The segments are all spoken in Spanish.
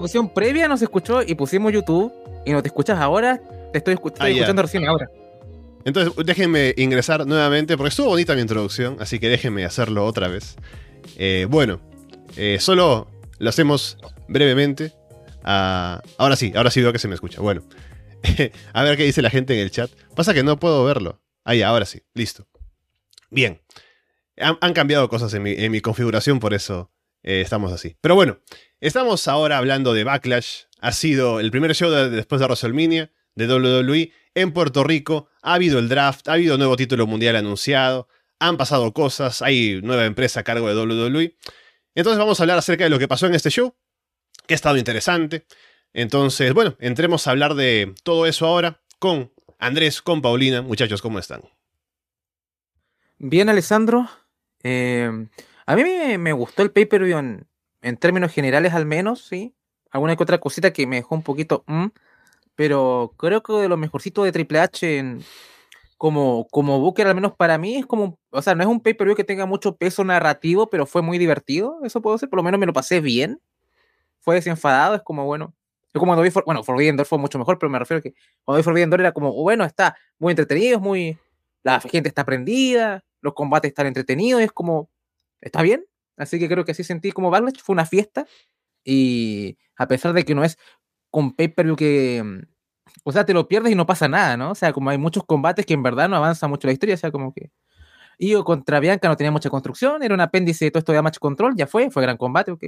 introducción previa nos escuchó y pusimos YouTube y no te escuchas ahora, te estoy, Ah, escuchando recién ahora. Entonces, déjenme ingresar nuevamente, porque estuvo bonita mi introducción, así que déjenme hacerlo otra vez. Eh, bueno, eh, solo lo hacemos brevemente. Ah, ahora sí, ahora sí veo que se me escucha. Bueno, a ver qué dice la gente en el chat. Pasa que no puedo verlo. Ahí, ahora sí, listo. Bien. Han, han cambiado cosas en mi, en mi, configuración, por eso eh, estamos así. Pero bueno, estamos ahora hablando de Backlash. Ha sido el primer show de, después de WrestleMania de WWE en Puerto Rico. Ha habido el draft, ha habido nuevo título mundial anunciado. Han pasado cosas, hay nueva empresa a cargo de WWE. Entonces vamos a hablar acerca de lo que pasó en este show, que ha estado interesante. Entonces, bueno, entremos a hablar de todo eso ahora con Andrés, con Paulina. Muchachos, ¿cómo están? Bien, Alessandro. Eh, a mí me, gustó el pay-per-view en, términos generales al menos, sí. Alguna que otra cosita que me dejó un poquito... Mm, pero creo que de lo mejorcito de Triple H en, como, como Booker, al menos para mí, es como, o sea, no es un pay-per-view que tenga mucho peso narrativo, pero fue muy divertido, eso puedo decir, por lo menos me lo pasé bien, fue desenfadado, es como, bueno, es como cuando vi, for, bueno, Forbidden Door fue mucho mejor, pero me refiero a que cuando vi Forbidden Door era como, bueno, está muy entretenido, es muy, la gente está prendida, los combates están entretenidos, es como, está bien, así que creo que así sentí como Backlash, fue una fiesta, y a pesar de que no es con pay-per-view que, mm, o sea, te lo pierdes y no pasa nada, ¿no? O sea, como hay muchos combates que en verdad no avanza mucho la historia, o sea, como que Io contra Bianca no tenía mucha construcción, era un apéndice de todo esto de Match Control, ya fue, fue gran combate, ok.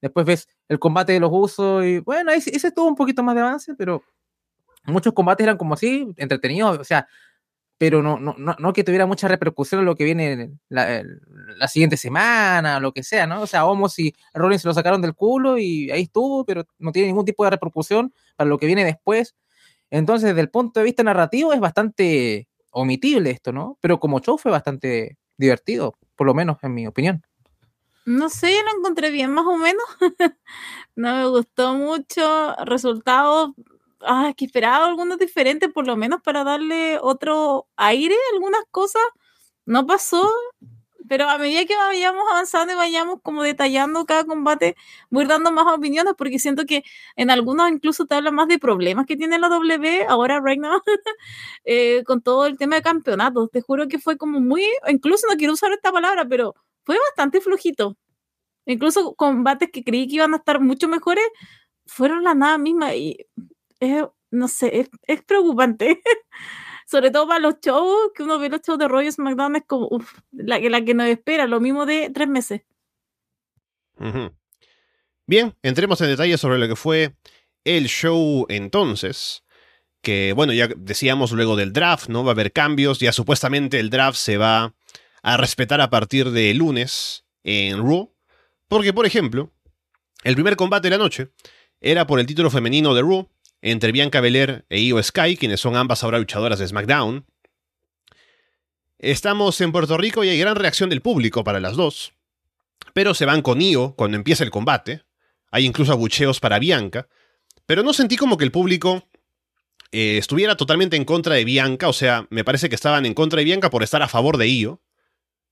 Después ves el combate de los usos y bueno, ese, ese tuvo un poquito más de avance, pero muchos combates eran como así, entretenidos, o sea, pero no, no, no, no que tuviera mucha repercusión en lo que viene la, la, siguiente semana, lo que sea, ¿no? O sea, Homos y Rollins se lo sacaron del culo y ahí estuvo, pero no tiene ningún tipo de repercusión para lo que viene después. Entonces, desde el punto de vista narrativo, es bastante omitible esto, ¿no? Pero como show fue bastante divertido, por lo menos en mi opinión. No sé, yo lo encontré bien, más o menos. no me gustó mucho. Resultados, ah, que esperaba algunos diferentes, por lo menos para darle otro aire a algunas cosas. No pasó, pero a medida que vayamos avanzando y vayamos como detallando cada combate, voy dando más opiniones porque siento que en algunos incluso te habla más de problemas que tiene la W ahora, right now, eh, con todo el tema de campeonatos. Te juro que fue como muy, incluso no quiero usar esta palabra, pero fue bastante flojito. Incluso combates que creí que iban a estar mucho mejores, fueron la nada misma y no sé, es, es preocupante. Sobre todo para los shows, que uno ve los shows de Roy SmackDown es como la, la que nos espera, lo mismo de tres meses. Bien, entremos en detalle sobre lo que fue el show entonces. Que bueno, ya decíamos luego del draft, ¿no? Va a haber cambios. Ya supuestamente el draft se va a respetar a partir de lunes en Raw. Porque, por ejemplo, el primer combate de la noche era por el título femenino de Raw entre Bianca Belair e Io Sky, quienes son ambas ahora luchadoras de SmackDown. Estamos en Puerto Rico y hay gran reacción del público para las dos. Pero se van con Io cuando empieza el combate. Hay incluso abucheos para Bianca. Pero no sentí como que el público eh, estuviera totalmente en contra de Bianca. O sea, me parece que estaban en contra de Bianca por estar a favor de Io.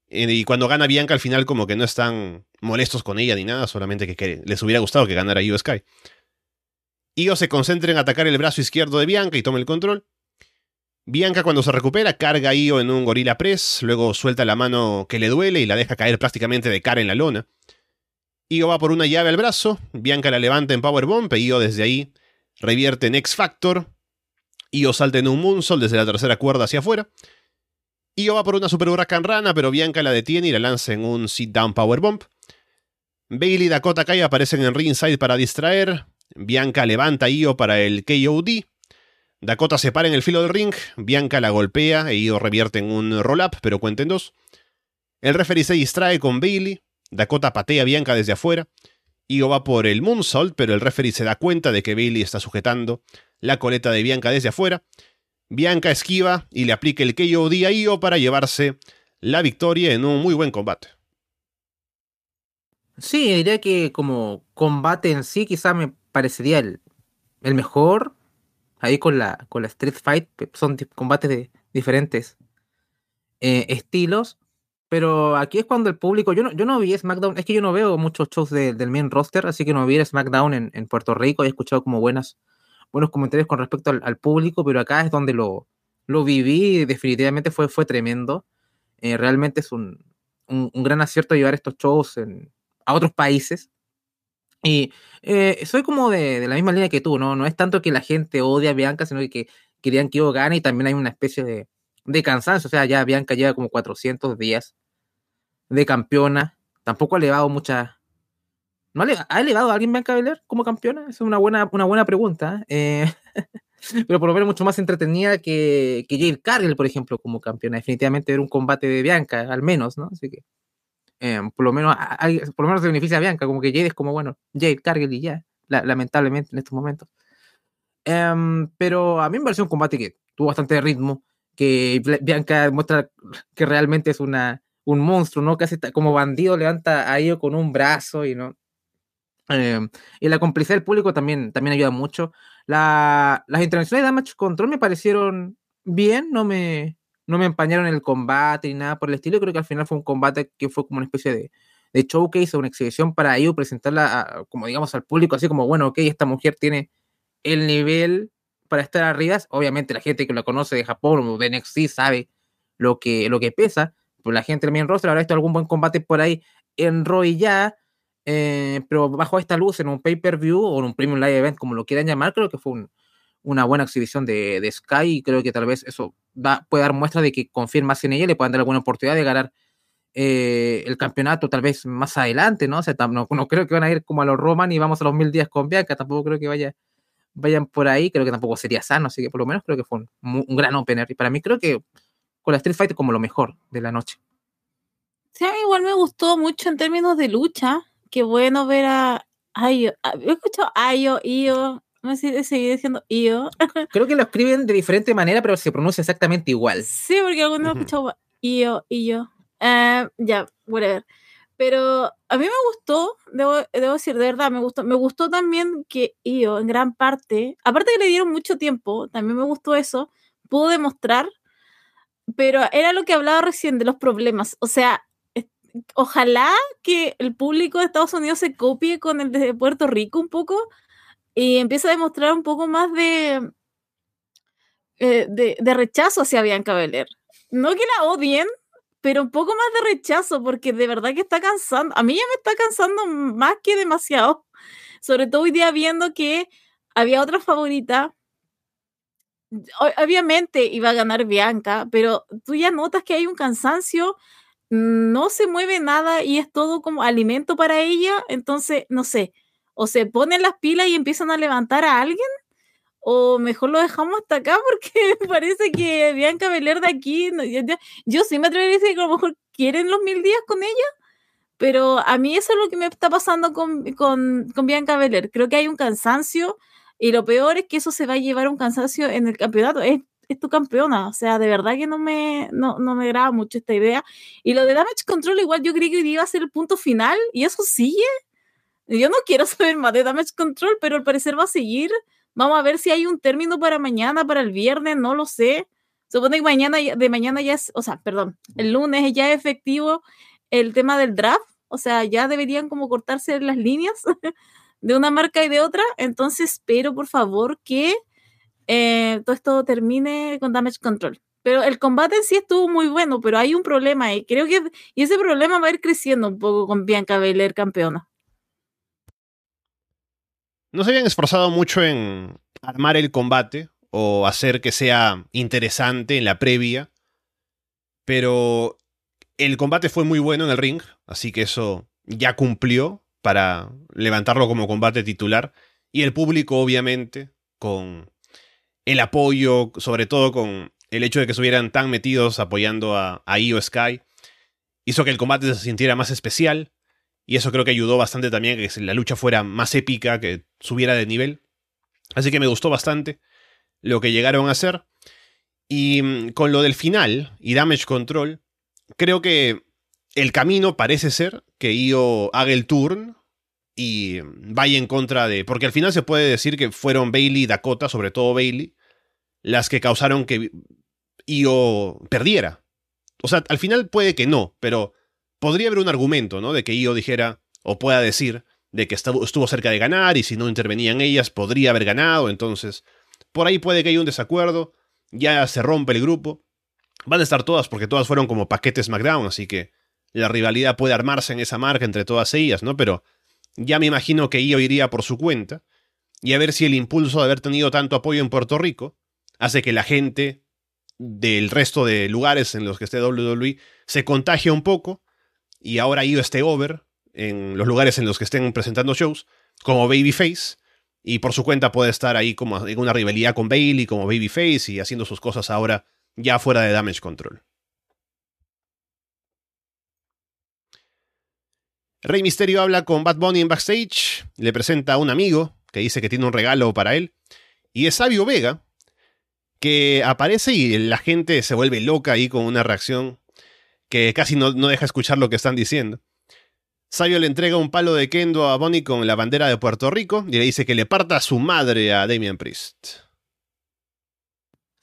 Y cuando gana Bianca al final como que no están molestos con ella ni nada, solamente que, que les hubiera gustado que ganara Io Sky. Io se concentra en atacar el brazo izquierdo de Bianca y toma el control. Bianca cuando se recupera carga Io en un gorila press, luego suelta la mano que le duele y la deja caer prácticamente de cara en la lona. Io va por una llave al brazo, Bianca la levanta en Powerbomb y Io desde ahí revierte en X Factor. Io salta en un moonsault desde la tercera cuerda hacia afuera. Io va por una super huracán rana, pero Bianca la detiene y la lanza en un sit down Powerbomb. Bailey y Dakota Kai aparecen en ringside para distraer. Bianca levanta a Io para el KOD. Dakota se para en el filo del ring. Bianca la golpea e Io revierte en un roll-up, pero cuenta en dos. El referee se distrae con Bailey. Dakota patea a Bianca desde afuera. Io va por el moonsault, pero el referee se da cuenta de que Bailey está sujetando la coleta de Bianca desde afuera. Bianca esquiva y le aplica el KOD a Io para llevarse la victoria en un muy buen combate. Sí, diría que como combate en sí quizás me parecería el, el, mejor. Ahí con la, con la Street Fight, son combates de diferentes eh, estilos. Pero aquí es cuando el público, yo no, yo no vi SmackDown, es que yo no veo muchos shows del main roster, así que no vi SmackDown en, en, Puerto Rico, he escuchado como buenas, buenos comentarios con respecto al, público, pero acá es donde lo, lo viví, definitivamente fue, fue tremendo. Eh, realmente es un, un, gran acierto llevar estos shows a otros países. Y eh, soy como de, de, la misma línea que tú, ¿no? No es tanto que la gente odia a Bianca, sino que querían que yo gane y también hay una especie de, de cansancio. O sea, ya Bianca lleva como 400 días de campeona. Tampoco ha elevado mucha. ¿No ha elevado a alguien Bianca Belair como campeona? Esa es una buena, una buena pregunta. ¿eh? pero por lo menos mucho más entretenida que, que Jade Cargill, por ejemplo, como campeona. Definitivamente era un combate de Bianca, al menos, ¿no? Así que. Eh, por lo menos por lo menos se beneficia a Bianca, como que Jade es como, bueno, Jade Cargill y ya, lamentablemente en estos momentos. Em, pero a mí me pareció un combate que tuvo bastante ritmo, que Bianca demuestra que realmente es una, un monstruo, ¿no? Casi como bandido levanta a ellos con un brazo y no. Em, y la complicidad del público también, también ayuda mucho. las intervenciones de Damage Control me parecieron bien, no me, no me empañaron el combate ni nada por el estilo. Creo que al final fue un combate que fue como una especie de, de showcase o una exhibición para ellos presentarla, como digamos, al público, así como, bueno, ok, esta mujer tiene el nivel para estar arriba. Obviamente la gente que lo conoce de Japón o de NXT sabe lo que, lo que pesa. Pues la gente también roster habrá visto algún buen combate por ahí en Roy ya. Eh, pero bajo esta luz, en un pay-per-view o en un premium live event, como lo quieran llamar, creo que fue una buena exhibición de, de, Sky y creo que tal vez eso va, puede dar muestra de que confíen más en ella le puedan dar alguna oportunidad de ganar eh, el campeonato tal vez más adelante, ¿no? O sea, no, no, creo que van a ir como a los Roman y vamos a los mil días con Bianca, tampoco creo que vaya vayan por ahí, creo que tampoco sería sano, así que por lo menos creo que fue un, gran opener. Y para mí creo que con la Street Fighter como lo mejor de la noche. Sí, a mí igual me gustó mucho en términos de lucha. Qué bueno ver a Ayo. He escuchado Ayo, Io. No sé seguir diciendo Io. Creo que lo escriben de diferente manera, pero se pronuncia exactamente igual. Sí, porque algunos uh -huh. escuchado Io, Io. Uh, ya, whatever. Pero a mí me gustó, debo, debo, decir, de verdad, me gustó. Me gustó también que Io, en gran parte, aparte que le dieron mucho tiempo, también me gustó eso, pudo demostrar, pero era lo que hablaba recién de los problemas. O sea, ojalá que el público de Estados Unidos se copie con el de Puerto Rico un poco y empiece a demostrar un poco más de, eh, de, de rechazo hacia Bianca Belair. No que la odien, pero un poco más de rechazo, porque de verdad que está cansando. A mí ya me está cansando más que demasiado. Sobre todo hoy día viendo que había otra favorita. Obviamente iba a ganar Bianca, pero tú ya notas que hay un cansancio, no se mueve nada y es todo como alimento para ella. Entonces, no sé, o se ponen las pilas y empiezan a levantar a alguien, o mejor lo dejamos hasta acá porque parece que Bianca Belair de aquí, no, yo, yo, sí me atrevería a decir que a lo mejor quieren los mil días con ella, pero a mí eso es lo que me está pasando con, con, con Bianca Belair. Creo que hay un cansancio y lo peor es que eso se va a llevar un cansancio en el campeonato. Es, es tu campeona, o sea, de verdad que no me, no, no me graba mucho esta idea. Y lo de Damage Control, igual yo creí que iba a ser el punto final y eso sigue. Yo no quiero saber más de Damage Control, pero al parecer va a seguir. Vamos a ver si hay un término para mañana, para el viernes, no lo sé. Supone que mañana, de mañana ya es, o sea, perdón, el lunes ya es efectivo el tema del draft. O sea, ya deberían como cortarse las líneas de una marca y de otra. Entonces espero, por favor, que eh, todo esto termine con Damage Control. Pero el combate en sí estuvo muy bueno, pero hay un problema y creo que y ese problema va a ir creciendo un poco con Bianca Belair campeona no se habían esforzado mucho en armar el combate o hacer que sea interesante en la previa, pero el combate fue muy bueno en el ring, así que eso ya cumplió para levantarlo como combate titular, y el público obviamente con el apoyo, sobre todo con el hecho de que estuvieran tan metidos apoyando a, a Io Sky, hizo que el combate se sintiera más especial, y eso creo que ayudó bastante también a que la lucha fuera más épica, que subiera de nivel. Así que me gustó bastante lo que llegaron a hacer. Y mm, con lo del final y Damage Control, creo que el camino parece ser que Io haga el turn y vaya en contra de... Porque al final se puede decir que fueron Bailey y Dakota, sobre todo Bailey, las que causaron que Io perdiera. O sea, al final puede que no, pero podría haber un argumento, ¿no? De que Io dijera, o pueda decir, de que estuvo cerca de ganar y si no intervenían ellas podría haber ganado, entonces por ahí puede que haya un desacuerdo, ya se rompe el grupo. Van a estar todas porque todas fueron como paquetes SmackDown, así que la rivalidad puede armarse en esa marca entre todas ellas, ¿no? Pero ya me imagino que Io iría por su cuenta y a ver si el impulso de haber tenido tanto apoyo en Puerto Rico hace que la gente del resto de lugares en los que esté WWE se contagie un poco y ahora Io esté over en los lugares en los que estén presentando shows como Babyface y por su cuenta puede estar ahí como en una rivalidad con Bailey como Babyface y haciendo sus cosas ahora ya fuera de Damage Control. Rey Misterio habla con Bad Bunny en backstage, le presenta a un amigo que dice que tiene un regalo para él, y es Sabio Vega, que aparece y la gente se vuelve loca ahí con una reacción que casi no, no deja escuchar lo que están diciendo. Sabio le entrega un palo de kendo a Bonnie con la bandera de Puerto Rico y le dice que le parta a su madre a Damian Priest.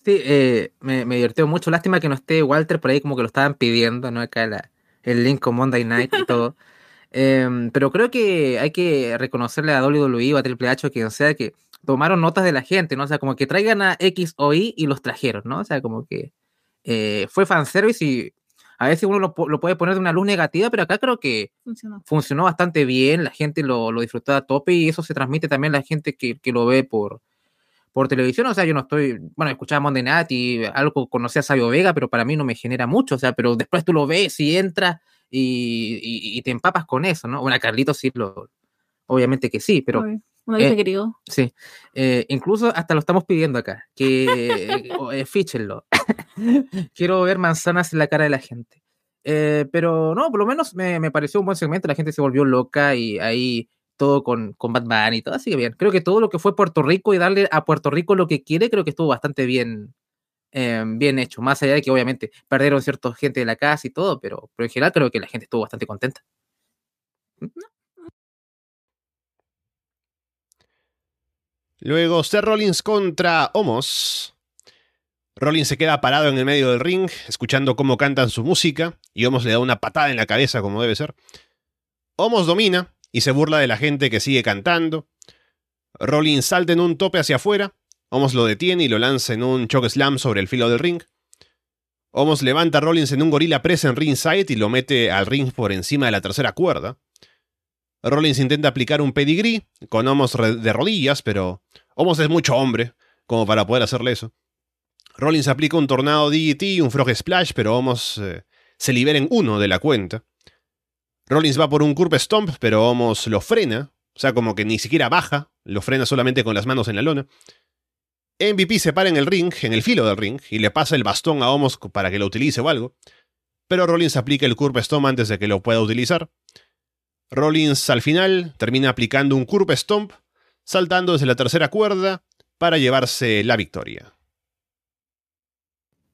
Sí, eh, me, me, divirtió mucho. Lástima que no esté Walter por ahí como que lo estaban pidiendo, ¿no? Acá el link con Monday Night y todo. Em, pero creo que hay que reconocerle a WWE o a Triple H o quien sea que tomaron notas de la gente, ¿no? O sea, como que traigan a X o Y y los trajeron, ¿no? O sea, como que eh, fue fanservice y a veces uno lo, puede poner de una luz negativa, pero acá creo que funcionó, bastante bien, la gente lo, lo, disfrutó a tope y eso se transmite también a la gente que, que, lo ve por, por televisión. O sea, yo no estoy, bueno, escuchaba Monday Night y algo conocía a Sabio Vega, pero para mí no me genera mucho, o sea, pero después tú lo ves y entras y, y, te empapas con eso, ¿no? Bueno, Carlitos sí, lo, obviamente que sí, pero... Uno dice querido. Sí, eh, incluso hasta lo estamos pidiendo acá, que eh, fíchenlo. Quiero ver manzanas en la cara de la gente. Eh, pero no, por lo menos me, me, pareció un buen segmento, la gente se volvió loca y ahí todo con, con Batman y todo, así que bien. Creo que todo lo que fue Puerto Rico y darle a Puerto Rico lo que quiere, creo que estuvo bastante bien, bien hecho. Más allá de que obviamente perdieron cierta gente de la casa y todo, pero, pero en general creo que la gente estuvo bastante contenta. Luego Seth Rollins contra Homos. Rollins se queda parado en el medio del ring, escuchando cómo cantan su música, y Homos le da una patada en la cabeza como debe ser. Homos domina y se burla de la gente que sigue cantando. Rollins salta en un tope hacia afuera, Homos lo detiene y lo lanza en un choke slam sobre el filo del ring. Homos levanta a Rollins en un gorila press en ringside y lo mete al ring por encima de la tercera cuerda. Rollins intenta aplicar un pedigree con Homos de rodillas, pero Homos es mucho hombre como para poder hacerle eso. Rollins aplica un tornado DDT un frog splash, pero Homos eh, se libera en uno de la cuenta. Rollins va por un curve stomp, pero Homos lo frena, o sea, como que ni siquiera baja, lo frena solamente con las manos en la lona. MVP se para en el ring, en el filo del ring, y le pasa el bastón a Homos para que lo utilice o algo. Pero Rollins aplica el curve stomp antes de que lo pueda utilizar. Rollins al final termina aplicando un curve stomp, saltando desde la tercera cuerda para llevarse la victoria.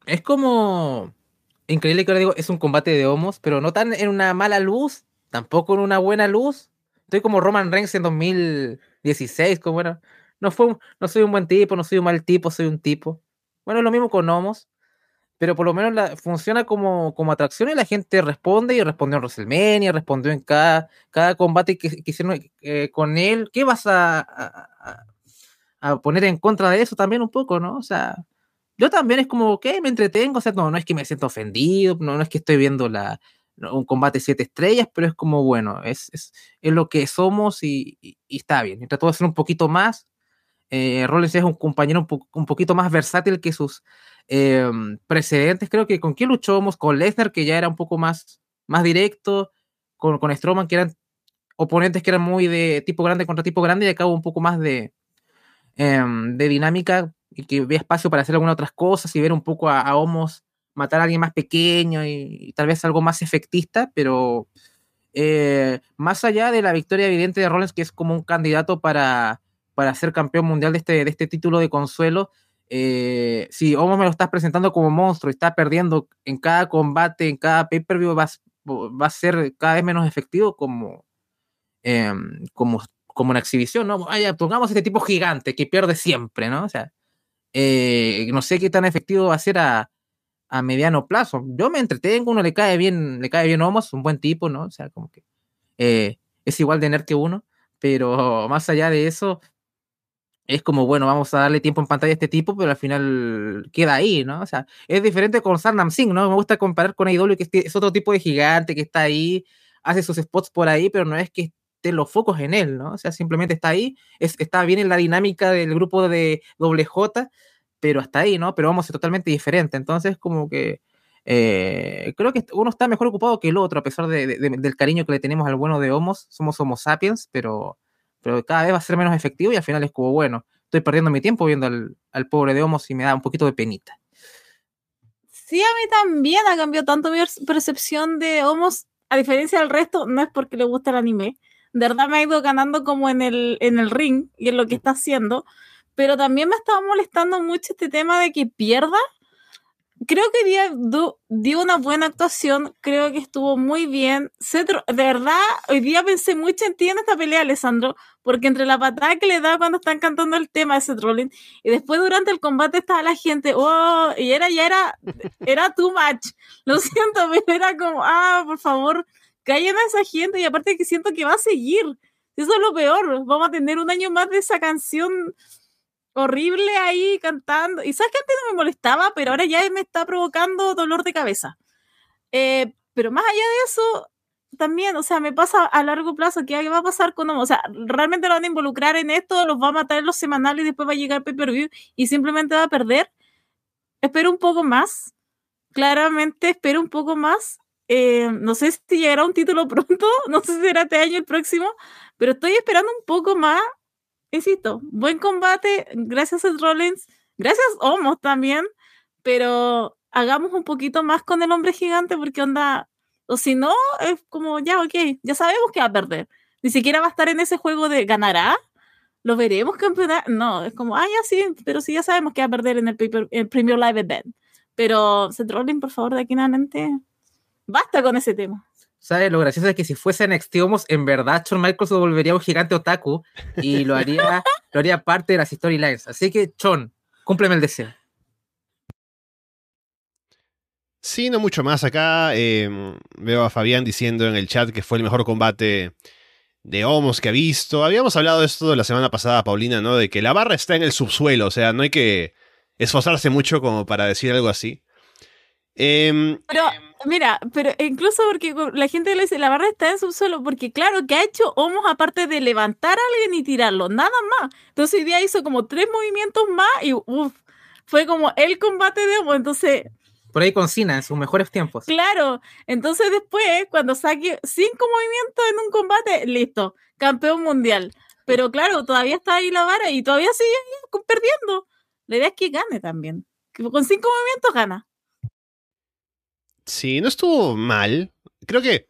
Es como increíble que ahora digo, es un combate de homos, pero no tan en una mala luz, tampoco en una buena luz. Estoy como Roman Reigns en 2016, como bueno, no fue no soy un buen tipo, no soy un mal tipo, soy un tipo. Bueno, es lo mismo con homos pero por lo menos funciona como, como atracción y la gente responde y respondió en WrestleMania, respondió en cada, cada combate que, hicieron eh, con él. ¿Qué vas a, a, poner en contra de eso también un poco, no? O sea, yo también es como, que me entretengo, o sea, no, no es que me siento ofendido, no, no es que estoy viendo la, un combate siete estrellas, pero es como, bueno, es, es, es lo que somos y, y, está bien. Y trató de hacer un poquito más. Eh, Rollins es un compañero un, un poquito más versátil que sus Em, precedentes, creo que con quién luchamos, con Lesnar, que ya era un poco más, más directo, con, con Strowman, que eran oponentes que eran muy de tipo grande contra tipo grande, y acá un poco más de, em, de dinámica y que había espacio para hacer algunas otras cosas y ver un poco a, Homos matar a alguien más pequeño y, tal vez algo más efectista, pero eh, más allá de la victoria evidente de Rollins, que es como un candidato para, para ser campeón mundial de este, de este título de consuelo, eh, si Omos me lo estás presentando como monstruo y está perdiendo en cada combate, en cada pay-per-view, va, va, a ser cada vez menos efectivo como, em, como, como una exhibición, ¿no? Vaya, pongamos este tipo gigante que pierde siempre, ¿no? O sea, eh, no sé qué tan efectivo va a ser a, a mediano plazo. Yo me entretengo, uno le cae bien, le cae bien Homos, un buen tipo, ¿no? O sea, como que eh, es igual de nerd que uno, pero más allá de eso, es como, bueno, vamos a darle tiempo en pantalla a este tipo, pero al final queda ahí, ¿no? O sea, es diferente con Sarnam Singh, ¿no? Me gusta comparar con AEW, que es otro tipo de gigante que está ahí, hace sus spots por ahí, pero no es que estén los focos en él, ¿no? O sea, simplemente está ahí, es, está bien en la dinámica del grupo de WJ, pero hasta ahí, ¿no? Pero vamos ser totalmente diferente. Entonces, como que eh, creo que uno está mejor ocupado que el otro, a pesar de, del cariño que le tenemos al bueno de Homos. Somos Homo sapiens, pero, pero cada vez va a ser menos efectivo y al final es como, bueno, estoy perdiendo mi tiempo viendo al, al pobre de Homos y me da un poquito de penita. Sí, a mí también ha cambiado tanto mi percepción de Homos, a diferencia del resto, no es porque le gusta el anime. De verdad me ha ido ganando como en el, en el ring y en lo que está haciendo pero también me estaba molestando mucho este tema de que pierda. Creo que dio, dio una buena actuación, creo que estuvo muy bien. de verdad, hoy día pensé mucho en ti en esta pelea, Alessandro, porque entre la patada que le da cuando están cantando el tema de Seth Rollins y después durante el combate estaba la gente, oh, y era, ya era, era too much. Lo siento, pero era como, ah, por favor, callen a esa gente y aparte que siento que va a seguir. Eso es lo peor. Vamos a tener un año más de esa canción horrible ahí cantando. Y sabes que antes no me molestaba, pero ahora ya me está provocando dolor de cabeza. Eh, pero más allá de eso, también, o sea, me pasa a largo plazo, ¿qué va a pasar con O sea, realmente lo van a involucrar en esto, los va a matar en los semanales y después va a llegar pay-per-view y simplemente va a perder. Espero un poco más. Claramente espero un poco más. Eh, no sé si llegará un título pronto, no sé si será este año el próximo, pero estoy esperando un poco más insisto, buen combate, gracias a Rollins, gracias Homos también, pero hagamos un poquito más con el hombre gigante porque onda, o si no, es como, ya, ok, ya sabemos que va a perder. Ni siquiera va a estar en ese juego de ganará, lo veremos campeonar. No, es como, ah, ya sí, pero sí ya sabemos que va a perder en el, paper, el Premier Live Event. Pero Seth Rollins, por favor, de aquí en adelante, basta con ese tema. ¿Sabes? Lo gracioso es que si fuese NXT Homos, en verdad Shawn Michaels se volvería un gigante otaku y lo haría, lo haría parte de las storylines. Así que, Chon, cúmpleme el deseo. Sí, no mucho más. Acá em, veo a Fabián diciendo en el chat que fue el mejor combate de Homos que ha visto. Habíamos hablado de esto la semana pasada, Paulina, ¿no? De que la barra está en el subsuelo, o sea, no hay que esforzarse mucho como para decir algo así. Em, Pero Mira, pero incluso porque la gente le dice, la barra está en subsuelo, porque claro, que ha hecho Homos aparte de levantar a alguien y tirarlo? Nada más. Entonces hoy día hizo como tres movimientos más y uff, fue como el combate de Homos. Entonces... Por ahí con Cena, en sus mejores tiempos. Claro. Entonces después, cuando saque cinco movimientos en un combate, listo, campeón mundial. Pero claro, todavía está ahí la vara y todavía sigue perdiendo. La idea es que gane también. Con cinco movimientos gana. Sí, no estuvo mal. Creo que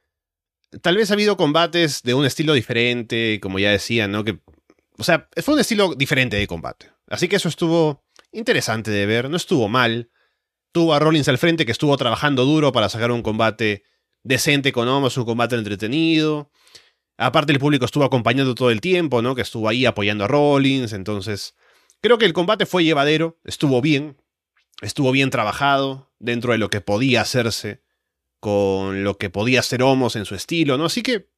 tal vez ha habido combates de un estilo diferente, como ya decía, ¿no? Que, o sea, fue un estilo diferente de combate. Así que eso estuvo interesante de ver, no estuvo mal. Tuvo a Rollins al frente que estuvo trabajando duro para sacar un combate decente con Homos, un combate entretenido. Aparte el público estuvo acompañando todo el tiempo, ¿no? Que estuvo ahí apoyando a Rollins, entonces creo que el combate fue llevadero, estuvo bien, estuvo bien trabajado dentro de lo que podía hacerse con lo que podía ser Homos en su estilo, ¿no? Así que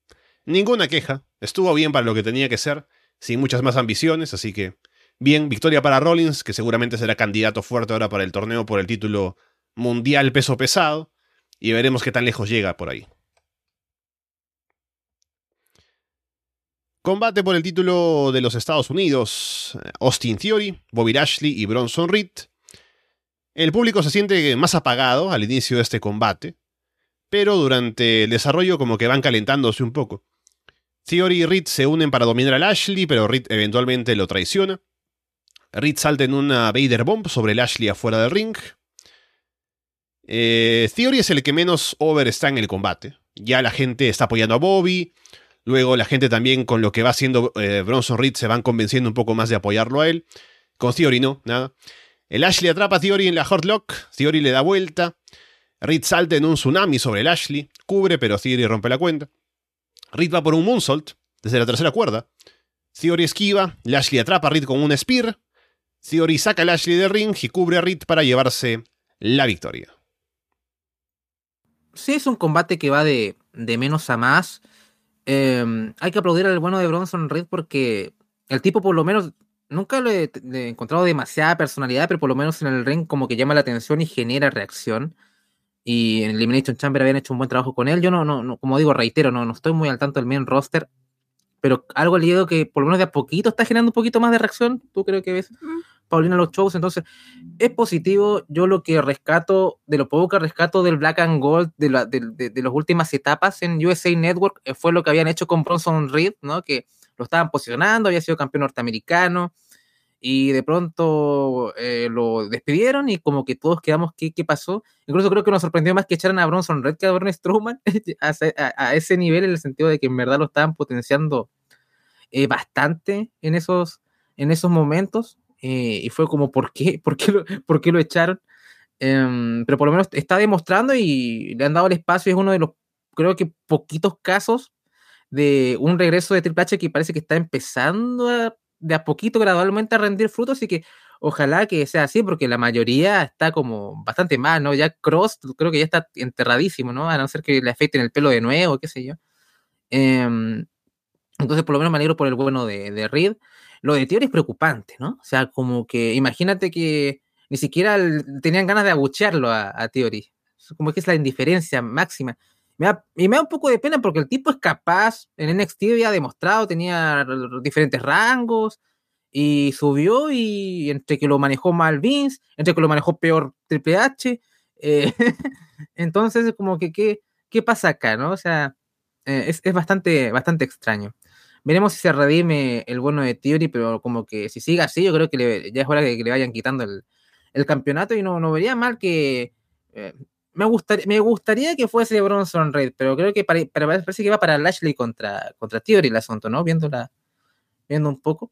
ninguna queja, estuvo bien para lo que tenía que ser, sin muchas más ambiciones, así que bien, victoria para Rollins, que seguramente será candidato fuerte ahora para el torneo por el título mundial peso pesado, y veremos qué tan lejos llega por ahí. Combate por el título de los Estados Unidos. Austin Theory, Bobby Lashley y Bronson Reed el público se siente más apagado al inicio de este combate, pero durante el desarrollo como que van calentándose un poco. Theory y Reed se unen para dominar a Lashley, pero Reed eventualmente lo traiciona. Reed salta en una Vader Bomb sobre Lashley afuera del ring. Eh, Theory es el que menos over está en el combate. Ya la gente está apoyando a Bobby. Luego la gente también con lo que va haciendo eh, Bronson Reed se van convenciendo un poco más de apoyarlo a él. Con Theory no, nada. El Ashley atrapa a Theory en la Hotlock, Theory le da vuelta, Reed salta en un tsunami sobre el Ashley, cubre pero Theory rompe la cuenta. Reed va por un moonsault desde la tercera cuerda. Theory esquiva, Lashley atrapa a Reed con un spear. Theory saca a Lashley de ring y cubre a Reed para llevarse la victoria. sí es un combate que va de, de menos a más. Em, hay que aplaudir al bueno de Bronson Reed porque el tipo por lo menos nunca le, he encontrado demasiada personalidad, pero por lo menos en el ring como que llama la atención y genera reacción. Y en Elimination Chamber habían hecho un buen trabajo con él. Yo no, no, como digo, reitero, no, no estoy muy al tanto del main roster, pero algo he leído que por lo menos de a poquito está generando un poquito más de reacción. ¿Tú creo que ves? Mm. Paulina los shows, entonces es positivo. Yo lo que rescato, de lo poco que rescato del Black and Gold, de, la, de, de, las últimas etapas en USA Network, eh, fue lo que habían hecho con Bronson Reed, ¿no? Que lo estaban posicionando, había sido campeón norteamericano, y de pronto eh, lo despidieron y como que todos quedamos, ¿qué, ¿qué, pasó? Incluso creo que nos sorprendió más que echaran a Bronson Red que a Braun Strowman a, ese nivel en el sentido de que en verdad lo estaban potenciando eh, bastante en esos, en esos momentos eh, y fue como, ¿por qué? ¿Por qué lo, por qué lo echaron? Em, pero por lo menos está demostrando y le han dado el espacio, es uno de los, creo que poquitos casos de un regreso de Triple H que parece que está empezando a, de a poquito gradualmente a rendir frutos y que ojalá que sea así porque la mayoría está como bastante mal, ¿no? Ya Cross creo que ya está enterradísimo, ¿no? A no ser que le afecten el pelo de nuevo, qué sé yo. Em, entonces por lo menos me alegro por el bueno de, de Reed. Lo de Theory es preocupante, ¿no? O sea, como que imagínate que ni siquiera tenían ganas de abuchearlo a, a Theory. Como que es la indiferencia máxima y me da un poco de pena porque el tipo es capaz, en NXT había demostrado, tenía diferentes rangos y subió y entre que lo manejó mal Vince, entre que lo manejó peor Triple H, eh, entonces como que ¿qué, qué pasa acá, no? O sea, eh, es, bastante, bastante extraño. Veremos si se redime el bueno de Theory, pero como que si sigue así, yo creo que ya es hora de que le vayan quitando el, campeonato y no, no vería mal que eh, me, gustaría, me gustaría que fuese Bronson Reed, pero creo que para, parece que va para Lashley contra, contra Theory el asunto, ¿no? Viéndola, viendo un poco.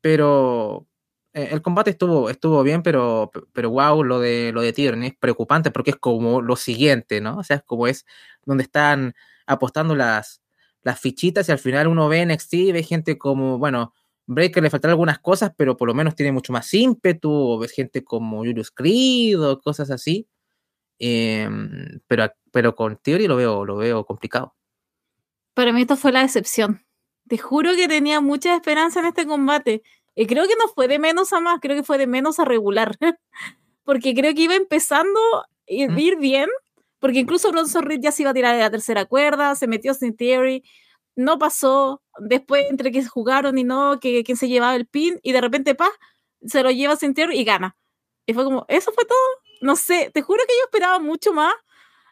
Pero eh, el combate estuvo, estuvo bien, pero, pero wow, lo de, lo de Theory es preocupante porque es como lo siguiente, ¿no? O sea, es como es donde están apostando las, las fichitas y al final uno ve NXT y ve gente como, bueno, Breaker le faltan algunas cosas, pero por lo menos tiene mucho más ímpetu, o ves gente como Julius Creed o cosas así Em, pero, pero con Theory lo veo, lo veo complicado. Para mí esto fue la decepción. Te juro que tenía mucha esperanza en este combate. Y creo que no fue de menos a más, creo que fue de menos a regular. porque creo que iba empezando a ir bien. Porque incluso Bronson Reed ya se iba a tirar de la tercera cuerda, se metió sin Theory, no pasó. Después, entre que jugaron y no, que quien se llevaba el pin, y de repente, pa, se lo lleva sin Theory y gana. Y fue como, ¿eso fue todo? No sé, te juro que yo esperaba mucho más.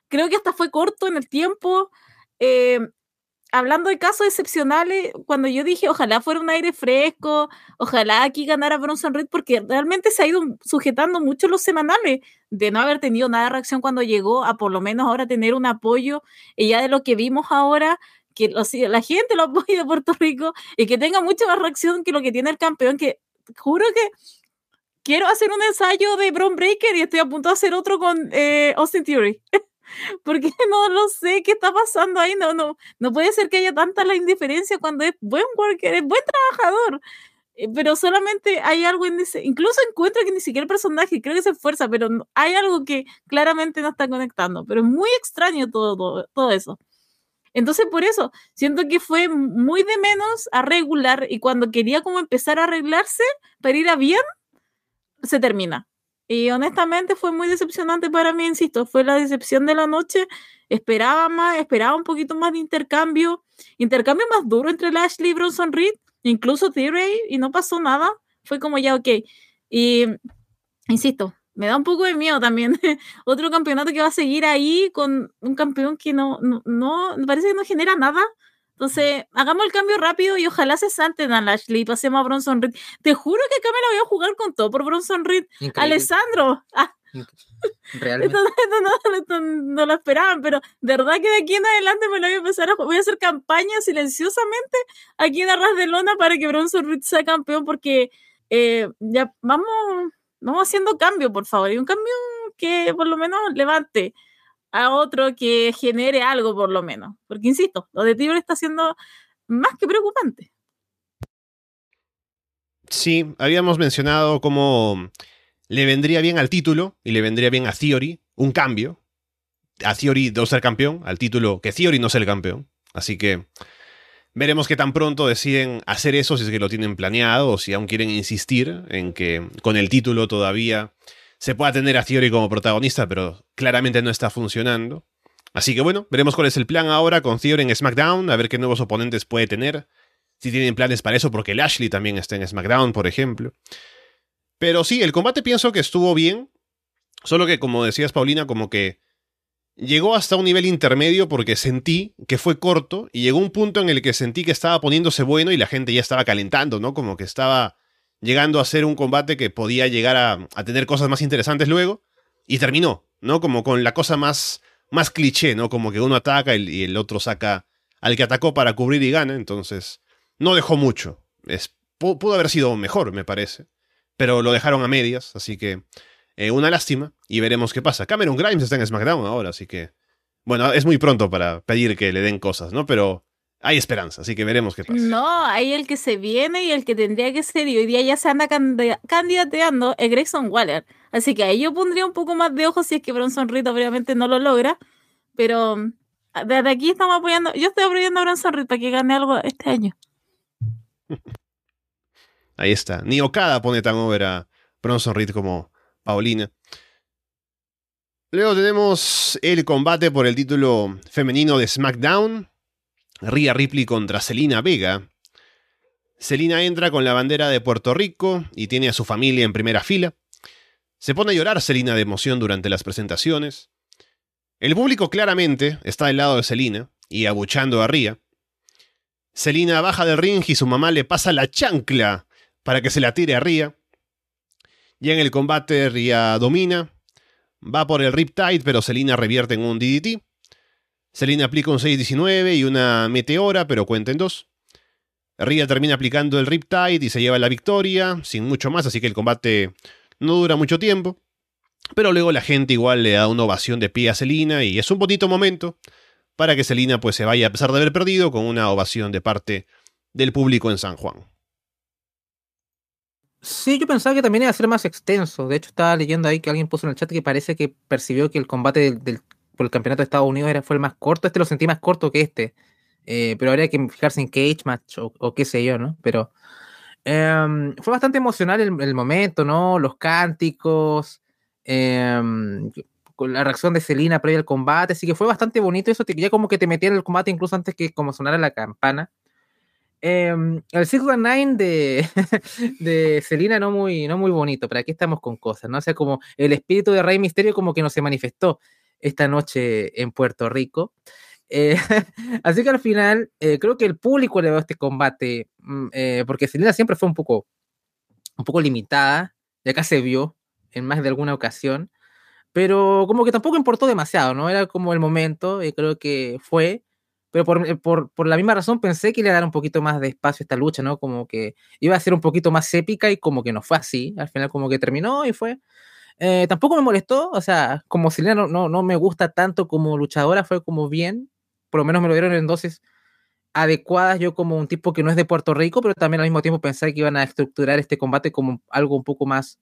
Creo que hasta fue corto en el tiempo. Eh, hablando de casos excepcionales, cuando yo dije, ojalá fuera un aire fresco, ojalá aquí ganara Bronson Reed, porque realmente se ha ido sujetando mucho los semanales, de no haber tenido nada de reacción cuando llegó, a por lo menos ahora tener un apoyo, y ya de lo que vimos ahora, que la gente lo apoya de Puerto Rico, y que tenga mucha más reacción que lo que tiene el campeón, que juro que quiero hacer un ensayo de Bron Breaker y estoy a punto de hacer otro con eh, Austin Theory. Porque no lo sé qué está pasando ahí. No, no, no puede ser que haya tanta la indiferencia cuando es buen worker, es buen trabajador. Eh, pero solamente hay algo en ese. Incluso encuentro que ni siquiera el personaje, creo que se esfuerza, pero hay algo que claramente no está conectando. Pero es muy extraño todo, todo, todo eso. Entonces, por eso, siento que fue muy de menos a regular y cuando quería como empezar a arreglarse para ir a bien, se termina. Y honestamente fue muy decepcionante para mí, insisto, fue la decepción de la noche. Esperaba más, esperaba un poquito más de intercambio, intercambio más duro entre Lashley y Bronson Reed, incluso Theory, y no pasó nada. Fue como ya, ok. Y, insisto, me da un poco de miedo también. Otro campeonato que va a seguir ahí con un campeón que no, no, no, parece que no genera nada. Entonces, hagamos el cambio rápido y ojalá se salten a Lashley y pasemos a Bronson Reed. Te juro que acá me la voy a jugar con todo por Bronson Reed. Alessandro. Ah. Realmente. Esto, no, lo esperaban, pero de verdad que de aquí en adelante me lo voy a empezar a voy a hacer campaña silenciosamente aquí en Arras de Lona para que Bronson Reed sea campeón porque eh, ya vamos, vamos haciendo cambio, por favor, y un cambio que por lo menos levante a otro que genere algo por lo menos. Porque, insisto, lo de Tibor está siendo más que preocupante. Sí, habíamos mencionado cómo le vendría bien al título y le vendría bien a Theory un cambio. a Theory de ser campeón, al título que Theory no sea el campeón. Así que veremos qué tan pronto deciden hacer eso, si es que lo tienen planeado o si aún quieren insistir en que con el título todavía se pueda tener a Theory como protagonista, pero claramente no está funcionando. Así que bueno, veremos cuál es el plan ahora con Theory en SmackDown, a ver qué nuevos oponentes puede tener. Si tienen planes para eso, porque Lashley también está en SmackDown, por ejemplo. Pero sí, el combate pienso que estuvo bien. Solo que, como decías, Paulina, como que llegó hasta un nivel intermedio porque sentí que fue corto y llegó un punto en el que sentí que estaba poniéndose bueno y la gente ya estaba calentando, ¿no? Como que estaba llegando a ser un combate que podía llegar a, tener cosas más interesantes luego y terminó, ¿no? Como con la cosa más, más cliché, ¿no? Como que uno ataca y el otro saca al que atacó para cubrir y gana, entonces no dejó mucho. Es, pudo haber sido mejor, me parece, pero lo dejaron a medias, así que eh, una lástima y veremos qué pasa. Cameron Grimes está en SmackDown ahora, así que bueno, es muy pronto para pedir que le den cosas, ¿no? Pero hay esperanza, así que veremos qué pasa. No, hay el que se viene y el que tendría que ser, y hoy día ya se anda candidateando, es Grayson Waller. Así que ahí yo pondría un poco más de ojo si es que Bronson Reed obviamente no lo logra, pero ah, desde aquí estamos apoyando, yo estoy apoyando a Bronson Reed para que gane algo este año. Ahí está. Ni Okada pone tan over a Bronson Reed como Paulina. Luego tenemos el combate por el título femenino de SmackDown. Rhea Ripley contra Selina Vega. Selina entra con la bandera de Puerto Rico y tiene a su familia en primera fila. Se pone a llorar Selina de emoción durante las presentaciones. El público claramente está del lado de Selina y abuchando a Rhea. Selina baja del ring y su mamá le pasa la chancla para que se la tire a Rhea. Ya en el combate Rhea domina, va por el Riptide pero Selina revierte en un DDT. Selina aplica un 6-19 y una meteora, pero cuenta en dos. Rhea termina aplicando el Riptide y se lleva la victoria, sin mucho más, así que el combate no dura mucho tiempo. Pero luego la gente igual le da una ovación de pie a Selina y es un bonito momento para que Selina pues se vaya a pesar de haber perdido con una ovación de parte del público en San Juan. Sí, yo pensaba que también iba a ser más extenso. De hecho, estaba leyendo ahí que alguien puso en el chat que parece que percibió que el combate del por el campeonato de Estados Unidos era, fue el más corto. Este lo sentí más corto que este. Eh, pero habría que fijarse en Cage Match o, qué sé yo, ¿no? Pero em, fue bastante emocional el, momento, ¿no? Los cánticos, con la reacción de Selina previa al combate. Así que fue bastante bonito eso. Ya como que te metía en el combate incluso antes que como sonara la campana. Em, el Six Nine de, de Selina no muy, no muy bonito, pero aquí estamos con cosas, ¿no? O sea, como el espíritu de Rey Misterio como que no se manifestó esta noche en Puerto Rico. Eh, así que al final, eh, creo que el público le dio este combate, mm, eh, porque Selena siempre fue un poco, un poco limitada, y acá se vio en más de alguna ocasión, pero como que tampoco importó demasiado, ¿no? Era como el momento, y creo que fue, pero por, por, por, la misma razón pensé que le dar un poquito más de espacio a esta lucha, ¿no? Como que iba a ser un poquito más épica y como que no fue así, al final como que terminó y fue eh, tampoco me molestó, o sea, como Selena no, no, me gusta tanto como luchadora, fue como bien, por lo menos me lo dieron en dosis adecuadas, yo como un tipo que no es de Puerto Rico, pero también al mismo tiempo pensé que iban a estructurar este combate como algo un poco más,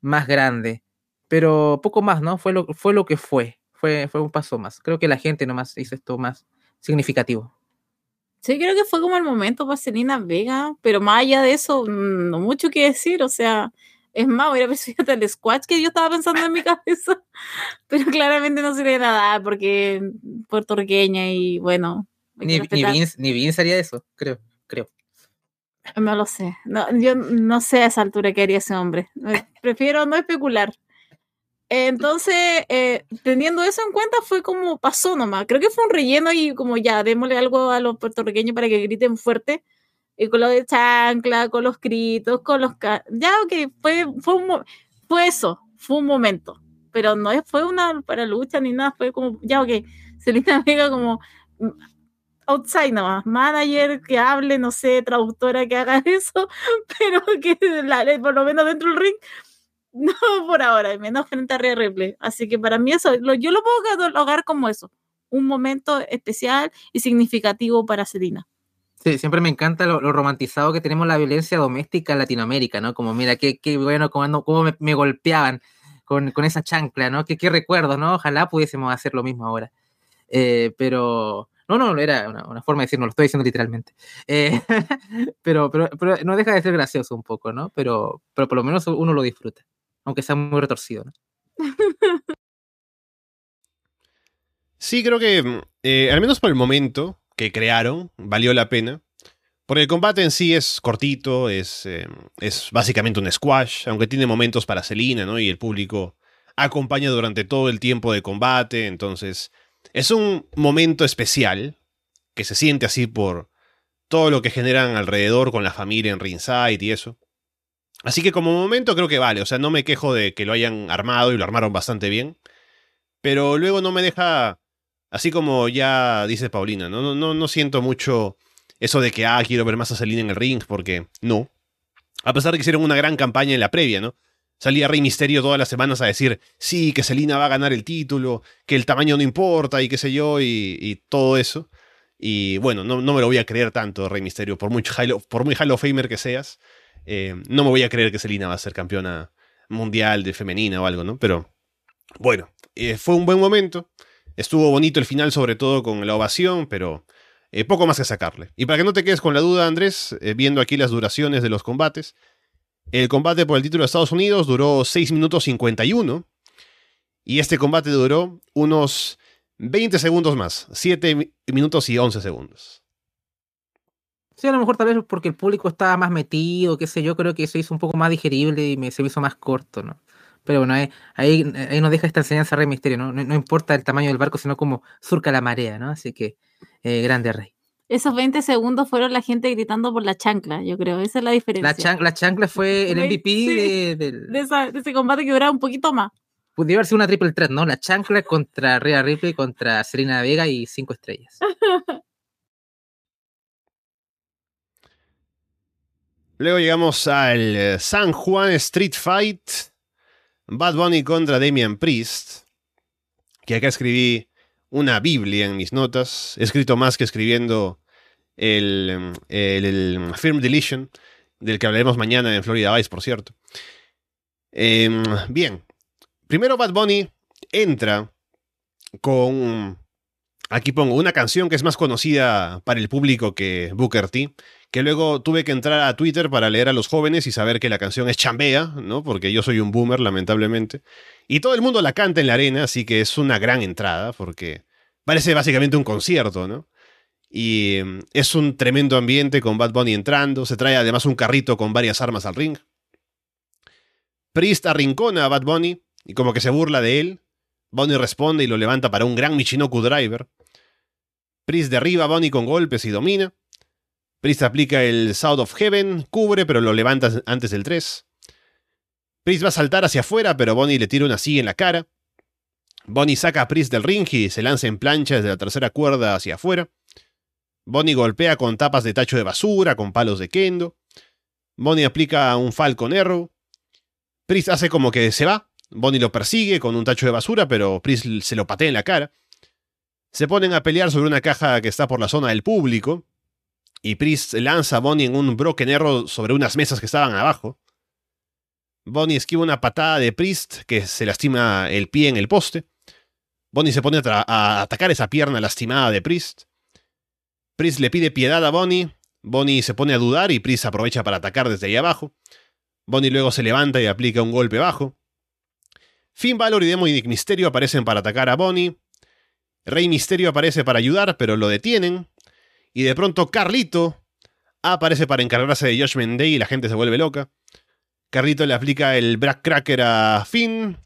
más grande, pero poco más, ¿no? Fue lo, fue lo que fue, fue, fue un paso más. Creo que la gente nomás hizo esto más significativo. Sí, creo que fue como el momento para Selena Vega, pero más allá de eso, mm, no mucho que decir, o sea, es más, hubiera pensado el squash que yo estaba pensando en mi cabeza, pero claramente no sería nada porque puertorriqueña y bueno. Ni, ni, Vince, ni haría eso, creo, creo. No lo sé. No, yo no sé a esa altura qué haría ese hombre. Prefiero no especular. Entonces, eh, teniendo eso en cuenta, fue como pasó nomás. Creo que fue un relleno y como ya, démosle algo a los puertorriqueños para que griten fuerte y con lo de chancla, con los gritos, con los... Ya, ok, fue, fue, un, fue eso, fue un momento, pero no fue una para lucha ni nada, fue como, ya, ok, Selena Vega como mm, outside nomás, manager que hable, no sé, traductora que haga eso, pero que por lo menos dentro del ring, no por ahora, menos frente a Rhea Ripley. Así que para mí eso, yo lo puedo catalogar como eso, un momento especial y significativo para Selena. Sí, siempre me encanta lo, romantizado que tenemos la violencia doméstica en Latinoamérica, ¿no? Como, mira, qué, qué bueno, cómo, cómo me, golpeaban con, con esa chancla, ¿no? Que qué recuerdo, ¿no? Ojalá pudiésemos hacer lo mismo ahora. Eh, pero no, no, era una, una, forma de decir, no lo estoy diciendo literalmente. Eh, pero, pero, pero, no deja de ser gracioso un poco, ¿no? Pero, pero por lo menos uno lo disfruta, aunque sea muy retorcido, ¿no? Sí, creo que, eh, al menos por el momento que crearon, valió la pena. Porque el combate en sí es cortito, es, eh, es básicamente un squash, aunque tiene momentos para Selina, ¿no? Y el público acompaña durante todo el tiempo de combate, entonces es un momento especial que se siente así por todo lo que generan alrededor con la familia en Ringside y eso. Así que como momento creo que vale, o sea, no me quejo de que lo hayan armado y lo armaron bastante bien, pero luego no me deja, así como ya dice Paulina, no, no, no siento mucho eso de que, ah, quiero ver más a Selina en el ring, porque no. A pesar de que hicieron una gran campaña en la previa, ¿no? Salía Rey Misterio todas las semanas a decir, sí, que Selina va a ganar el título, que el tamaño no importa y qué sé yo, y, todo eso. Y bueno, no, no, me lo voy a creer tanto, Rey Misterio, por, mucho por muy Hall of Famer que seas. Eh, no me voy a creer que Selina va a ser campeona mundial de femenina o algo, ¿no? Pero bueno, eh, fue un buen momento. Estuvo bonito el final, sobre todo con la ovación, pero eh, poco más que sacarle. Y para que no te quedes con la duda, Andrés, viendo aquí las duraciones de los combates, el combate por el título de Estados Unidos duró 6 minutos 51. Y este combate duró unos 20 segundos más. 7 minutos y 11 segundos. Sí, a lo mejor tal vez porque el público estaba más metido, qué sé yo, creo que se hizo un poco más digerible y se hizo más corto, ¿no? Pero bueno, ahí, ahí, nos deja esta enseñanza Rey Misterio, ¿no? ¿no? importa el tamaño del barco, sino como surca la marea, ¿no? Así que, eh, grande Rey esos 20 segundos fueron la gente gritando por la chancla, yo creo. Esa es la diferencia. La, chancla fue el MVP de, ese combate que duraba un poquito más. Pudiera haber sido una triple threat, ¿no? La chancla contra Rhea Ripley, contra Serena Vega y cinco estrellas. Luego llegamos al eh, San Juan Street Fight. Bad Bunny contra Damian Priest. Que acá escribí una Biblia en mis notas. He escrito más que escribiendo el, el, Film Deletion, del que hablaremos mañana en Florida Vice, por cierto. Em, bien, primero Bad Bunny entra con, aquí pongo, una canción que es más conocida para el público que Booker T, que luego tuve que entrar a Twitter para leer a los jóvenes y saber que la canción es chambea, ¿no? Porque yo soy un boomer, lamentablemente. Y todo el mundo la canta en la arena, así que es una gran entrada, porque parece básicamente un concierto, ¿no? Y mm, es un tremendo ambiente con Bad Bunny entrando, se trae además un carrito con varias armas al ring. Priest arrincona a Bad Bunny y como que se burla de él. Bunny responde y lo levanta para un gran Michinoku Driver. Priest derriba a Bunny con golpes y domina. Priest aplica el South of Heaven, cubre pero lo levanta antes del 3. Priest va a saltar hacia afuera pero Bunny le tira una silla en la cara. Bonnie saca a Priest del ring y se lanza en plancha desde la tercera cuerda hacia afuera. Bonnie golpea con tapas de tacho de basura, con palos de kendo. Bonnie aplica un Falcon Arrow. Priest hace como que se va. Bonnie lo persigue con un tacho de basura, pero Priest se lo patea en la cara. Se ponen a pelear sobre una caja que está por la zona del público. Y Priest lanza a Bonnie en un Broken Arrow sobre unas mesas que estaban abajo. Bonnie esquiva una patada de Priest que se lastima el pie en el poste. Bonnie se pone a, atacar esa pierna lastimada de Priest. Priest le pide piedad a Bonnie. Bonnie se pone a dudar y Priest aprovecha para atacar desde ahí abajo. Bonnie luego se levanta y aplica un golpe bajo. Finn Balor y Demonic Misterio aparecen para atacar a Bonnie. Rey Misterio aparece para ayudar, pero lo detienen. Y de pronto Carlito aparece para encargarse de Josh Day y la gente se vuelve loca. Carlito le aplica el Black Cracker a Finn.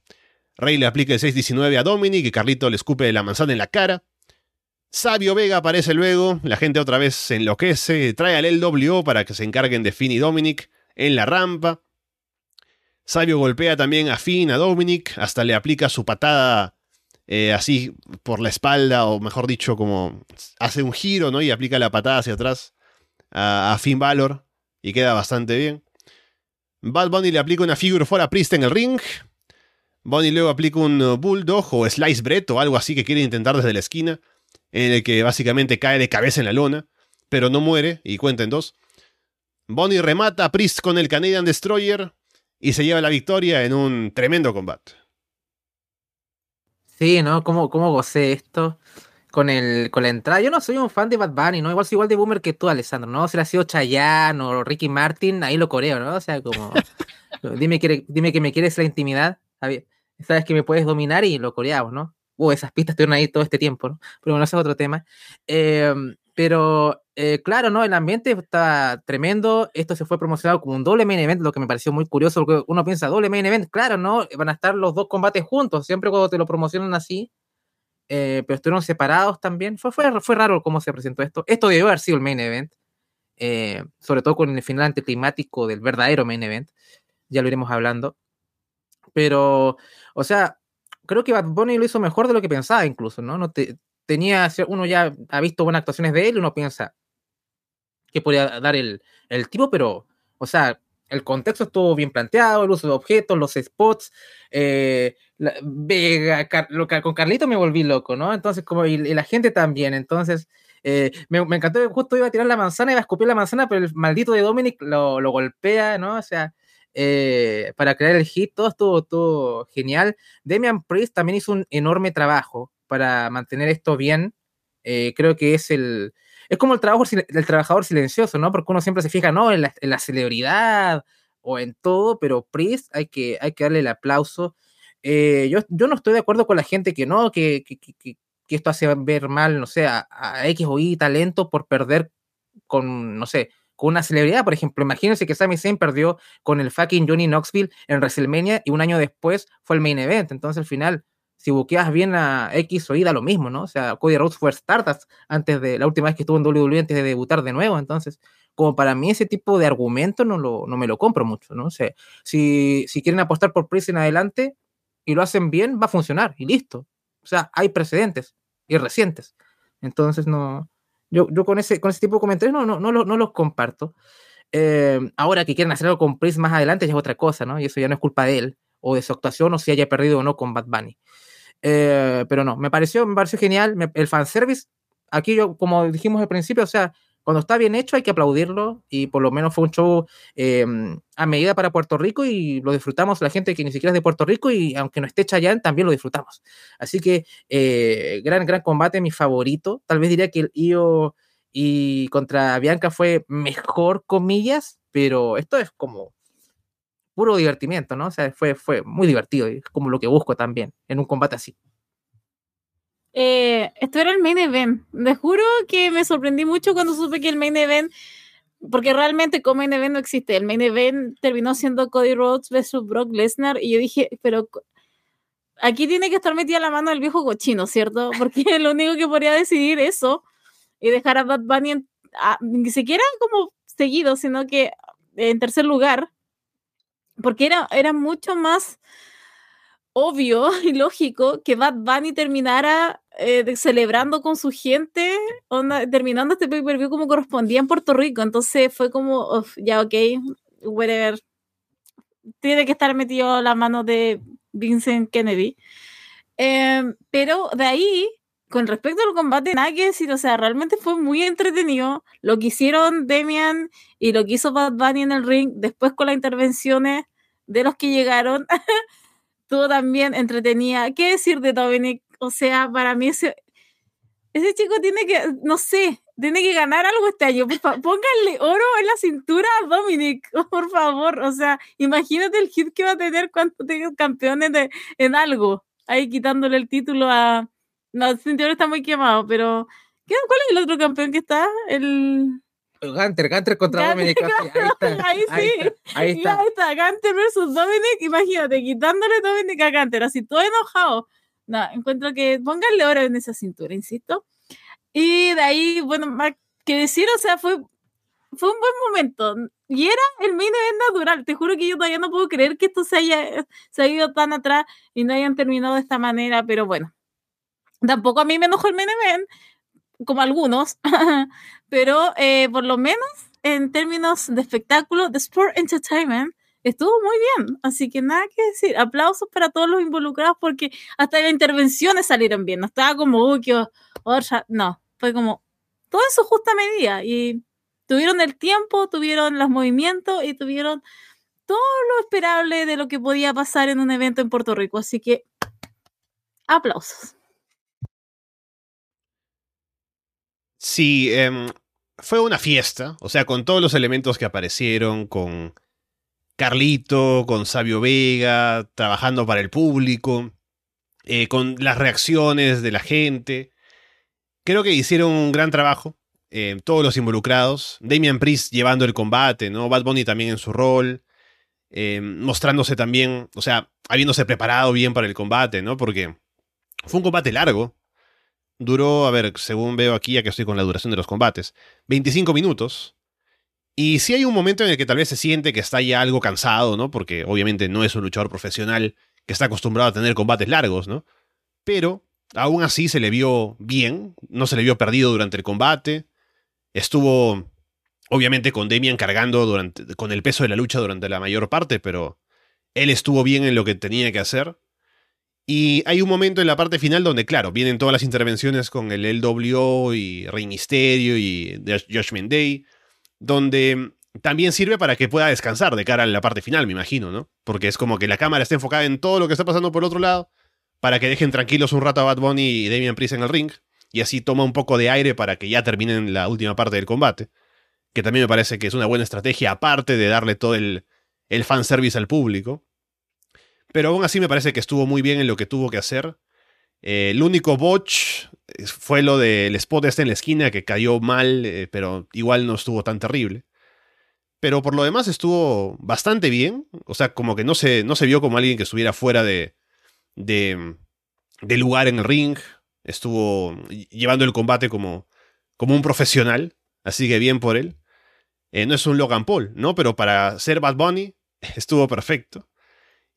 Rey le aplica el 619 a Dominic y Carlito le escupe la manzana en la cara. Sabio Vega aparece luego, la gente otra vez se enloquece, trae al LWO para que se encarguen de Finn y Dominic en la rampa. Sabio golpea también a Finn, a Dominic, hasta le aplica su patada eh, así por la espalda, o mejor dicho, como hace un giro. Y aplica la patada hacia atrás a, a Finn Balor, y queda bastante bien. Bad Bunny le aplica una figure fuera Priest en el ring, Bonnie luego aplica un uh, bulldog o slice bread o algo así que quiere intentar desde la esquina, en el que básicamente cae de cabeza en la lona, pero no muere y cuenta en dos. Bonnie remata a Priest con el Canadian Destroyer y se lleva la victoria en un tremendo combate. Sí, ¿no? ¿Cómo, cómo gocé esto? Con, el, con la entrada. Yo no soy un fan de Bad Bunny, ¿no? Igual soy igual de boomer que tú, Alessandro, ¿no? Si ha sido Chayanne o Ricky Martin, ahí lo coreo, ¿no? O sea, como. dime, que, dime que me quieres la intimidad. Sabes que me puedes dominar y lo coreamos, ¿no? Uh, esas pistas estuvieron ahí todo este tiempo, ¿no? Pero bueno, ese es otro tema. Em, pero eh, claro, ¿no? El ambiente está tremendo. Esto se fue promocionado como un doble main event, lo que me pareció muy curioso, porque uno piensa, doble main event, claro, ¿no? Van a estar los dos combates juntos, siempre cuando te lo promocionan así. Eh, pero estuvieron separados también. Fue, fue, fue raro cómo se presentó esto. Esto debió haber sido el main event, eh, sobre todo con el final anticlimático del verdadero main event. Ya lo iremos hablando. Pero, o sea, creo que Bad Bunny lo hizo mejor de lo que pensaba incluso, ¿no? no te, tenía, uno ya ha visto buenas actuaciones de él, uno piensa que podía dar el, el tipo, pero, o sea, el contexto estuvo bien planteado, el uso de objetos, los spots. Eh, con Carlito me volví loco, ¿no? Entonces, como y, la gente también. Entonces, eh, me, encantó, justo iba a tirar la manzana, iba a escupir la manzana, pero el maldito de Dominic lo, lo golpea, ¿no? O sea, eh, para crear el hit, todo estuvo todo genial. Demian Priest también hizo un enorme trabajo para mantener esto bien. Eh, creo que es el. Es como el, trabajo, el trabajador silencioso, ¿no? Porque uno siempre se fija, ¿no? En la, celebridad o en todo, pero Priest hay que, hay que darle el aplauso. Eh, yo, yo no estoy de acuerdo con la gente que no, que, que, que, esto hace ver mal, no sé, a, a, X o Y talento por perder con, no sé, con una celebridad. Por ejemplo, imagínense que Sami Zayn perdió con el fucking Johnny Knoxville en WrestleMania y un año después fue el main event. Entonces, al final, si buqueas bien a X o Y, da lo mismo, ¿no? O sea, Cody Rhodes fue Stardust antes de la última vez que estuvo en WWE antes de debutar de nuevo, entonces, como para mí ese tipo de argumento no, lo, no me lo compro mucho, ¿no? O sea, si, si quieren apostar por Priest en adelante y lo hacen bien, va a funcionar y listo. O sea, hay precedentes y recientes. Entonces, no. Yo, yo con, ese, con ese tipo de comentarios no, no, no, no los comparto. Eh, ahora que quieren hacer algo con Priest más adelante ya es otra cosa, ¿no? Y eso ya no es culpa de él o de su actuación o si haya perdido o no con Bad Bunny. Eh, pero no, me pareció, me pareció genial. el fanservice, aquí yo, como dijimos al principio, o sea, cuando está bien hecho hay que aplaudirlo y por lo menos fue un show eh, a medida para Puerto Rico y lo disfrutamos la gente que ni siquiera es de Puerto Rico y aunque no esté Chayanne también lo disfrutamos. Así que eh, gran, gran combate, mi favorito. Tal vez diría que el IO y contra Bianca fue mejor, comillas, pero esto es como puro divertimiento, ¿no? O sea, fue, fue muy divertido y es como lo que busco también en un combate así. Eh, esto era el main event. Les juro que me sorprendí mucho cuando supe que el main event, porque realmente como main event no existe. El main event terminó siendo Cody Rhodes versus Brock Lesnar y yo dije, pero aquí tiene que estar metida la mano del viejo cochino, ¿cierto? Porque lo único que podría decidir eso y dejar a Bad Bunny ni siquiera como seguido, sino que en tercer lugar porque era, era mucho más obvio y lógico que Bad Bunny terminara eh, celebrando con su gente, terminando este pay-per-view como correspondía en Puerto Rico. Entonces fue como, ya ok, whatever. Tiene que estar metido la mano de Vincent Kennedy. Em, pero de ahí, con respecto al combate, nada que decir, o sea, realmente fue muy entretenido. Lo que hicieron Demian y lo que hizo Bad Bunny en el ring, después con las intervenciones de los que llegaron, todo también entretenía. ¿Qué decir de Dominic? O sea, para mí ese, ese chico tiene que, no sé, tiene que ganar algo este año. pónganle oro en la cintura a Dominic, por favor. O sea, imagínate el hit que va a tener cuando tenga campeones de, en algo. Ahí quitándole el título a... No, el cinturón está muy quemado, pero... ¿Cuál es el otro campeón que está? El... Gunter, Gunter contra Dominic. Ahí, sí. Ahí está. Ahí está. Gunter versus Dominic. Imagínate, quitándole Dominic a Gunter, así todo enojado. No, encuentro que pónganle oro en esa cintura, insisto. Y de ahí, bueno, más que decir, o sea, fue, fue un buen momento. Y era el main event natural. Te juro que yo todavía no puedo creer que esto se haya, se haya ido tan atrás y no hayan terminado de esta manera, pero bueno. Tampoco a mí me enojó el main event, como algunos, pero eh, por lo menos en términos de espectáculo, de Sport Entertainment, estuvo muy bien. Así que nada que decir. Aplausos para todos los involucrados porque hasta las intervenciones salieron bien. No estaba como, uy, qué No, fue como todo eso justa medida. Y tuvieron el tiempo, tuvieron los movimientos y tuvieron todo lo esperable de lo que podía pasar en un evento en Puerto Rico. Así que Aplausos. Sí, em, fue una fiesta, o sea, con todos los elementos que aparecieron, con Carlito, con Sabio Vega, trabajando para el público, eh, con las reacciones de la gente. Creo que hicieron un gran trabajo, eh, todos los involucrados. Damian Priest llevando el combate, ¿no? Bad Bunny también en su rol, eh, mostrándose también, o sea, habiéndose preparado bien para el combate, ¿no? Porque fue un combate largo. Duró, a ver, según veo aquí, ya que estoy con la duración de los combates, 25 minutos. Y sí hay un momento en el que tal vez se siente que está ya algo cansado, ¿no? Porque obviamente no es un luchador profesional que está acostumbrado a tener combates largos, ¿no? Pero aún así se le vio bien, no se le vio perdido durante el combate. Estuvo, obviamente, con Demian cargando durante, con el peso de la lucha durante la mayor parte, pero él estuvo bien en lo que tenía que hacer. Y hay un momento en la parte final donde, claro, vienen todas las intervenciones con el LWO y Rey Misterio y Judgment Day, donde también sirve para que pueda descansar de cara a la parte final, me imagino, ¿no? Porque es como que la cámara está enfocada en todo lo que está pasando por el otro lado, para que dejen tranquilos un rato a Bad Bunny y Damian Priest en el ring, y así toma un poco de aire para que ya terminen la última parte del combate, que también me parece que es una buena estrategia, aparte de darle todo el, el fanservice al público. Pero aún así me parece que estuvo muy bien en lo que tuvo que hacer. Eh, el único botch fue lo del spot este en la esquina que cayó mal, eh, pero igual no estuvo tan terrible. Pero por lo demás estuvo bastante bien. O sea, como que no se, no se vio como alguien que estuviera fuera de, de, lugar en el ring. Estuvo llevando el combate como, como un profesional. Así que bien por él. Eh, no es un Logan Paul, ¿no? Pero para ser Bad Bunny estuvo perfecto.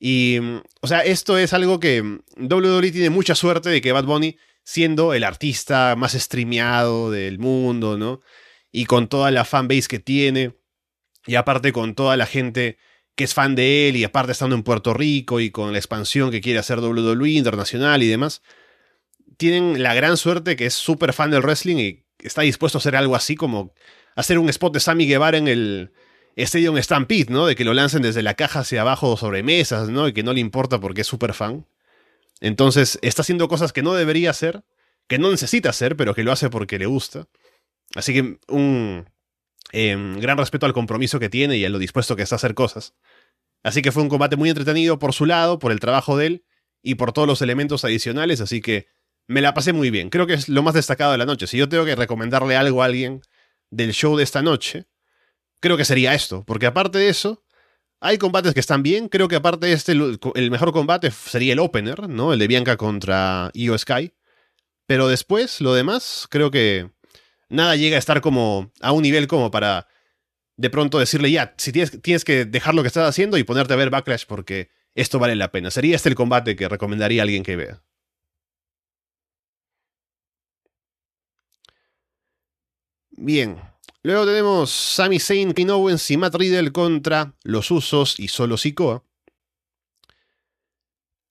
Y, o sea, esto es algo que WWE tiene mucha suerte de que Bad Bunny, siendo el artista más streameado del mundo, ¿no? Y con toda la fanbase que tiene, y aparte con toda la gente que es fan de él, y aparte estando en Puerto Rico y con la expansión que quiere hacer WWE internacional y demás, tienen la gran suerte que es súper fan del wrestling y está dispuesto a hacer algo así como hacer un spot de Sammy Guevara en el Stadium Stampede, ¿no? De que lo lancen desde la caja hacia abajo sobre mesas, ¿no? Y que no le importa porque es súper fan. Entonces está haciendo cosas que no debería hacer, que no necesita hacer, pero que lo hace porque le gusta. Así que un eh, gran respeto al compromiso que tiene y a lo dispuesto que está a hacer cosas. Así que fue un combate muy entretenido por su lado, por el trabajo de él y por todos los elementos adicionales, así que me la pasé muy bien. Creo que es lo más destacado de la noche. Si yo tengo que recomendarle algo a alguien del show de esta noche, creo que sería esto, porque aparte de eso, hay combates que están bien, creo que aparte de este, el mejor combate sería el opener, ¿no? El de Bianca contra Io Sky. Pero después, lo demás, creo que nada llega a estar como a un nivel como para de pronto decirle, ya, si tienes, tienes que dejar lo que estás haciendo y ponerte a ver Backlash porque esto vale la pena. Sería este el combate que recomendaría a alguien que vea. Bien, Luego tenemos Sami Zayn, Kane Owens y Matt Riddle contra los Usos y Solo Sikoa.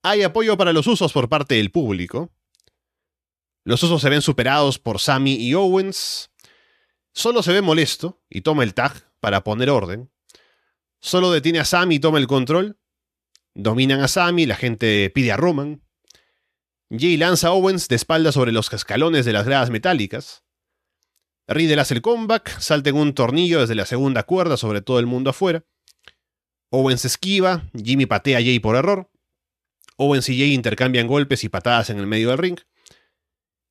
Hay apoyo para los Usos por parte del público. Los Usos se ven superados por Sami y Owens. Solo se ve molesto y toma el tag para poner orden. Solo detiene a Sami y toma el control. Dominan a Sami, la gente pide a Roman. Jay lanza a Owens de espalda sobre los escalones de las gradas metálicas. Riddle hace el comeback, salta en un tornillo desde la segunda cuerda sobre todo el mundo afuera. Owens esquiva, Jimmy patea a Jay por error. Owens y Jay intercambian golpes y patadas en el medio del ring.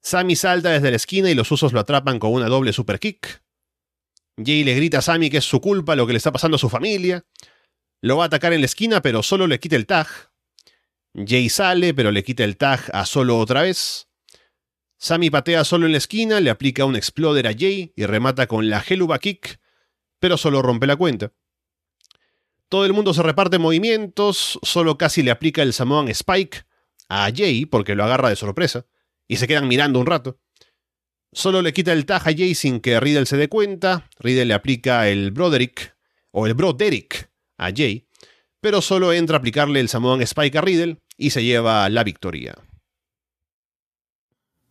Sammy salta desde la esquina y los usos lo atrapan con una doble super kick. Jay le grita a Sammy que es su culpa lo que le está pasando a su familia. Lo va a atacar en la esquina, pero solo le quita el tag. Jay sale, pero le quita el tag a solo otra vez. Sammy patea solo en la esquina, le aplica un exploder a Jay y remata con la Helluva Kick, pero solo rompe la cuenta. Todo el mundo se reparte movimientos, solo casi le aplica el Samoan Spike a Jay porque lo agarra de sorpresa, y se quedan mirando un rato. Solo le quita el tag a Jay sin que Riddle se dé cuenta, Riddle le aplica el Broderick, o el Broderick a Jay, pero solo entra a aplicarle el Samoan Spike a Riddle y se lleva la victoria.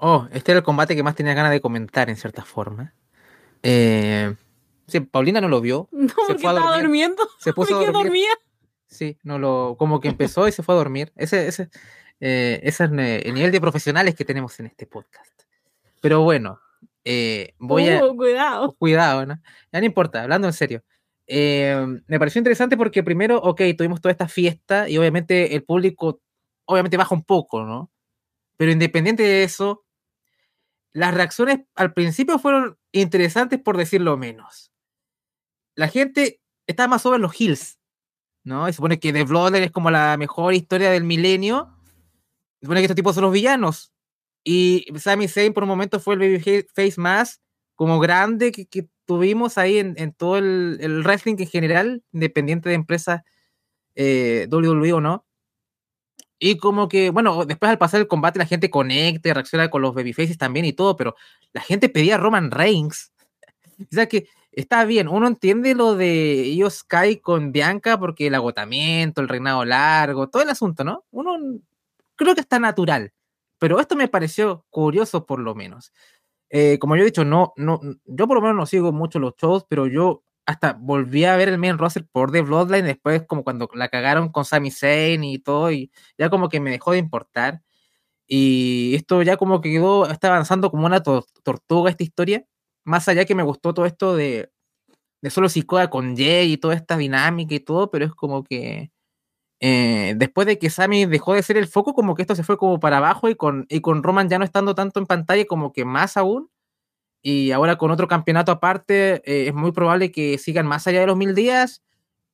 Oh, este era el combate que más tenía ganas de comentar en cierta forma. Eh, sí, Paulina no lo vio. No, se porque fue a estaba durmiendo. Se puso a dormir. dormía. Sí, no lo, como que empezó y se fue a dormir. Ese, ese, Eh, ese es ne- el nivel de profesionales que tenemos en este podcast. Pero bueno, eh, voy a... Uh, cuidado. Cuidado, ¿no? Ya no importa, hablando en serio. Eh, me pareció interesante porque primero, ok, tuvimos toda esta fiesta y obviamente el público, obviamente baja un poco, ¿no? Pero independiente de eso, las reacciones al principio fueron interesantes por decirlo menos. La gente estaba más sobre los hills, ¿no? Y se supone que The Bloodline es como la mejor historia del milenio. Se supone que estos tipos son los villanos. Y Sami Zayn por un momento fue el babyface más como grande que, tuvimos ahí en, todo el, el wrestling en general, independiente de empresas eh, WWE o no. Y como que, bueno, después al pasar el combate la gente conecta, reacciona con los babyfaces también y todo, pero la gente pedía a Roman Reigns. O sea que está bien, uno entiende lo de Io Sky con Bianca porque el agotamiento, el reinado largo, todo el asunto, ¿no? Uno creo que está natural, pero esto me pareció curioso por lo menos. Eh, como yo he dicho, no, no, yo por lo menos no sigo mucho los shows, pero yo hasta volví a ver el main roster por The Bloodline después como cuando la cagaron con Sami Zayn y todo y ya como que me dejó de importar y esto ya como que quedó, está avanzando como una to tortuga esta historia, más allá que me gustó todo esto de, de solo Sikoa con Jay y toda esta dinámica y todo, pero es como que eh, después de que Sami dejó de ser el foco, como que esto se fue como para abajo y con, y con Roman ya no estando tanto en pantalla, como que más aún. Y ahora con otro campeonato aparte, eh, es muy probable que sigan más allá de los mil días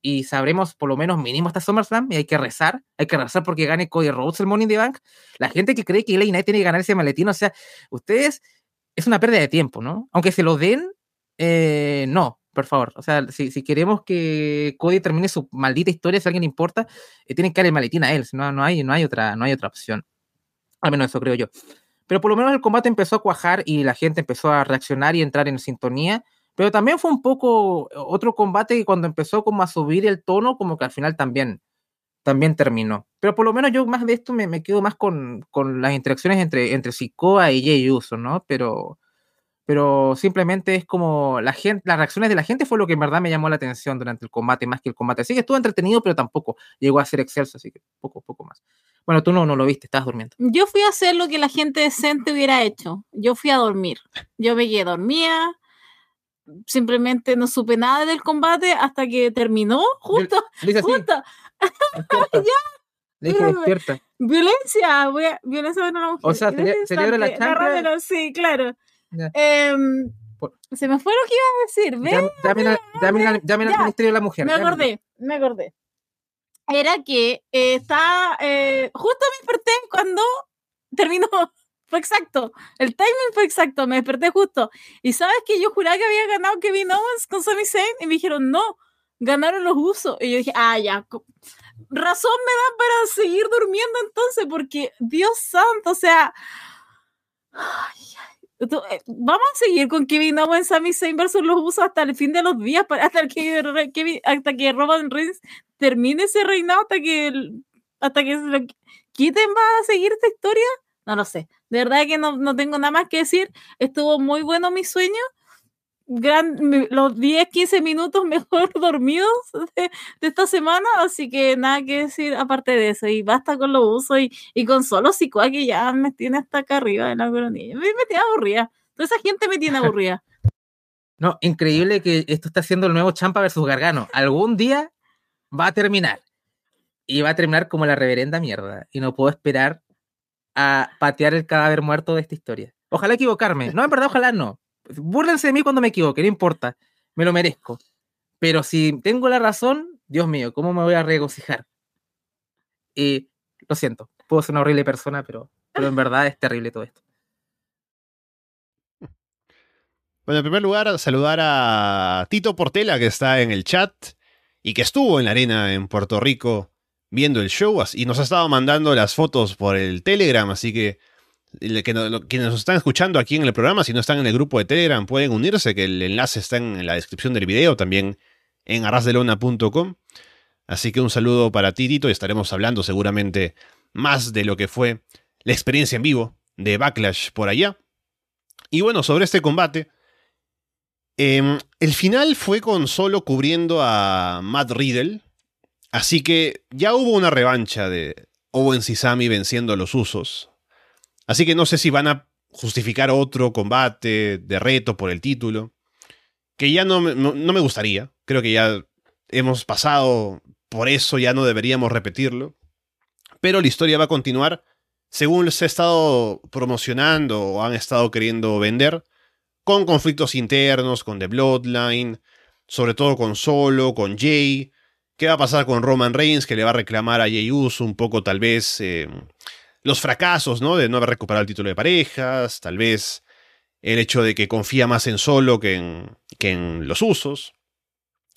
y sabremos por lo menos mínimo hasta SummerSlam y hay que rezar, hay que rezar porque gane Cody Rhodes el Money in the Bank. La gente que cree que LA Knight tiene que ganar ese maletín, o sea, ustedes, es una pérdida de tiempo, ¿no? Aunque se lo den, eh, no, por favor. O sea, si, si, queremos que Cody termine su maldita historia, si a alguien le importa, eh, tienen que darle el maletín a él, no, no, hay, no, hay otra, no hay otra opción. Al menos eso creo yo. Pero por lo menos el combate empezó a cuajar y la gente empezó a reaccionar y entrar en sintonía. Pero también fue un poco otro combate que cuando empezó como a subir el tono, como que al final también, también terminó. Pero por lo menos yo más de esto me, me quedo más con, con, las interacciones entre, entre Sikoa y Jay Uso, ¿no? Pero, pero simplemente es como la gente, las reacciones de la gente fue lo que en verdad me llamó la atención durante el combate, más que el combate. Así que estuvo entretenido, pero tampoco llegó a ser excelso, así que poco, poco más. Bueno, tú no, no lo viste, estabas durmiendo. Yo fui a hacer lo que la gente decente hubiera hecho. Yo fui a dormir. Yo me quedé dormida. Simplemente no supe nada del combate hasta que terminó. Justo. Justo. ya. Le dije, despierta. Violencia. Voy a, violencia de una mujer. O sea, se, se libra la chancla. Sí, claro. Eh, se me fue lo que iba a decir. ¿ves? Llamen al Ministerio de la Mujer. Me acordé, me acordé. Era que eh, está. Eh, justo me desperté cuando terminó. Fue exacto. El timing fue exacto. Me desperté justo. Y sabes que yo juraba que había ganado Kevin Owens con Sami Zayn. Y me dijeron, no, ganaron los usos. Y yo dije, ah, ya. Razón me da para seguir durmiendo entonces, porque Dios santo, o sea. Ay, ay. Vamos a seguir con Kevin Owens, Sami Zayn versus los usos hasta el fin de los días, para, hasta, que, Kevin, hasta que Roman Reigns termine ese reinado, hasta que, hasta que se lo quiten, va a seguir esta historia. No lo sé. De verdad que no, no tengo nada más que decir. Estuvo muy bueno mi sueño. Gran, los 10, 15 minutos mejor dormidos de, de, esta semana, así que nada que decir aparte de eso. Y basta con los usos y, y con solo Sikoa que ya me tiene hasta acá arriba en la coronilla. Me, me tiene aburrida. Toda esa gente me tiene aburrida. No, increíble que esto está haciendo el nuevo Champa versus Gargano. Algún día va a terminar. Y va a terminar como la reverenda mierda. Y no puedo esperar a patear el cadáver muerto de esta historia. Ojalá equivocarme. No, en verdad, ojalá no. Búrlense de mí cuando me equivoque, no importa. Me lo merezco. Pero si tengo la razón, Dios mío, ¿cómo me voy a regocijar? Y lo siento, puedo ser una horrible persona, pero, pero en verdad es terrible todo esto. Bueno, en primer lugar, saludar a Tito Portela, que está en el chat y que estuvo en la arena en Puerto Rico viendo el show y nos ha estado mandando las fotos por el Telegram, así que, que no, quienes nos están escuchando aquí en el programa, si no están en el grupo de Telegram, pueden unirse, que el enlace está en la descripción del video, también en arrasdelona.com. Así que un saludo para ti, Tito, y estaremos hablando seguramente más de lo que fue la experiencia en vivo de Backlash por allá. Y bueno, sobre este combate, eh, el final fue con solo cubriendo a Matt Riddle, Así que ya hubo una revancha de, Owens y Sami venciendo a los usos. Así que no sé si van a justificar otro combate de reto por el título. Que ya no, no, me gustaría. Creo que ya hemos pasado por eso, ya no deberíamos repetirlo. Pero la historia va a continuar según se ha estado promocionando o han estado queriendo vender, con conflictos internos, con The Bloodline, sobre todo con Solo, con Jay. ¿Qué va a pasar con Roman Reigns, que le va a reclamar a Jay Uso un poco, tal vez, eh, los fracasos, ¿no? De no haber recuperado el título de parejas, tal vez el hecho de que confía más en Solo que en, que en los usos.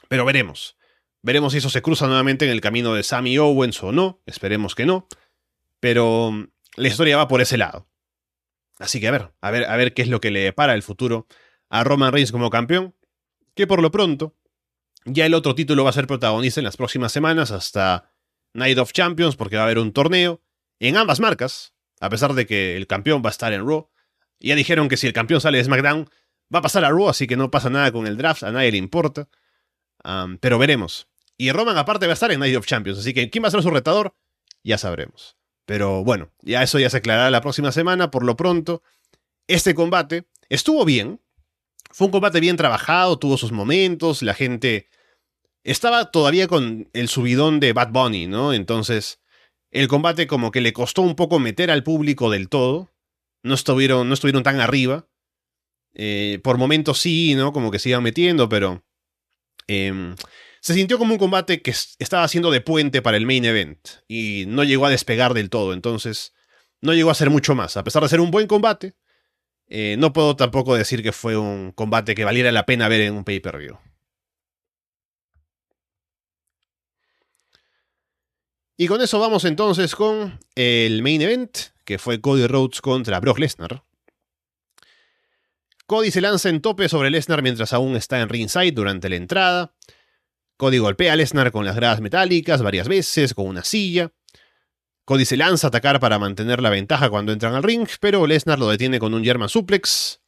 Pero veremos. Veremos si eso se cruza nuevamente en el camino de Sammy Owens o no. Esperemos que no. Pero la historia va por ese lado. Así que a ver, a ver, a ver qué es lo que le depara el futuro a Roman Reigns como campeón. Que por lo pronto, ya el otro título va a ser protagonista en las próximas semanas hasta Night of Champions, porque va a haber un torneo en ambas marcas, a pesar de que el campeón va a estar en Raw. Ya dijeron que si el campeón sale de SmackDown, va a pasar a Raw, así que no pasa nada con el draft, a nadie le importa. pero veremos. Y Roman aparte va a estar en Night of Champions, así que ¿quién va a ser su retador? Ya sabremos. Pero bueno, ya eso ya se aclarará la próxima semana. Por lo pronto, este combate estuvo bien. Fue un combate bien trabajado, tuvo sus momentos, la gente estaba todavía con el subidón de Bad Bunny, ¿no? Entonces, el combate como que le costó un poco meter al público del todo. No estuvieron, tan arriba. Eh, por momentos sí, ¿no? Como que se iban metiendo, pero... Em, se sintió como un combate que estaba haciendo de puente para el main event y no llegó a despegar del todo, entonces no llegó a ser mucho más. A pesar de ser un buen combate, eh, no puedo tampoco decir que fue un combate que valiera la pena ver en un pay-per-view. Y con eso vamos entonces con el main event, que fue Cody Rhodes contra Brock Lesnar. Cody se lanza en tope sobre Lesnar mientras aún está en ringside durante la entrada. Cody golpea a Lesnar con las gradas metálicas varias veces, con una silla. Cody se lanza a atacar para mantener la ventaja cuando entran al ring, pero Lesnar lo detiene con un German suplex.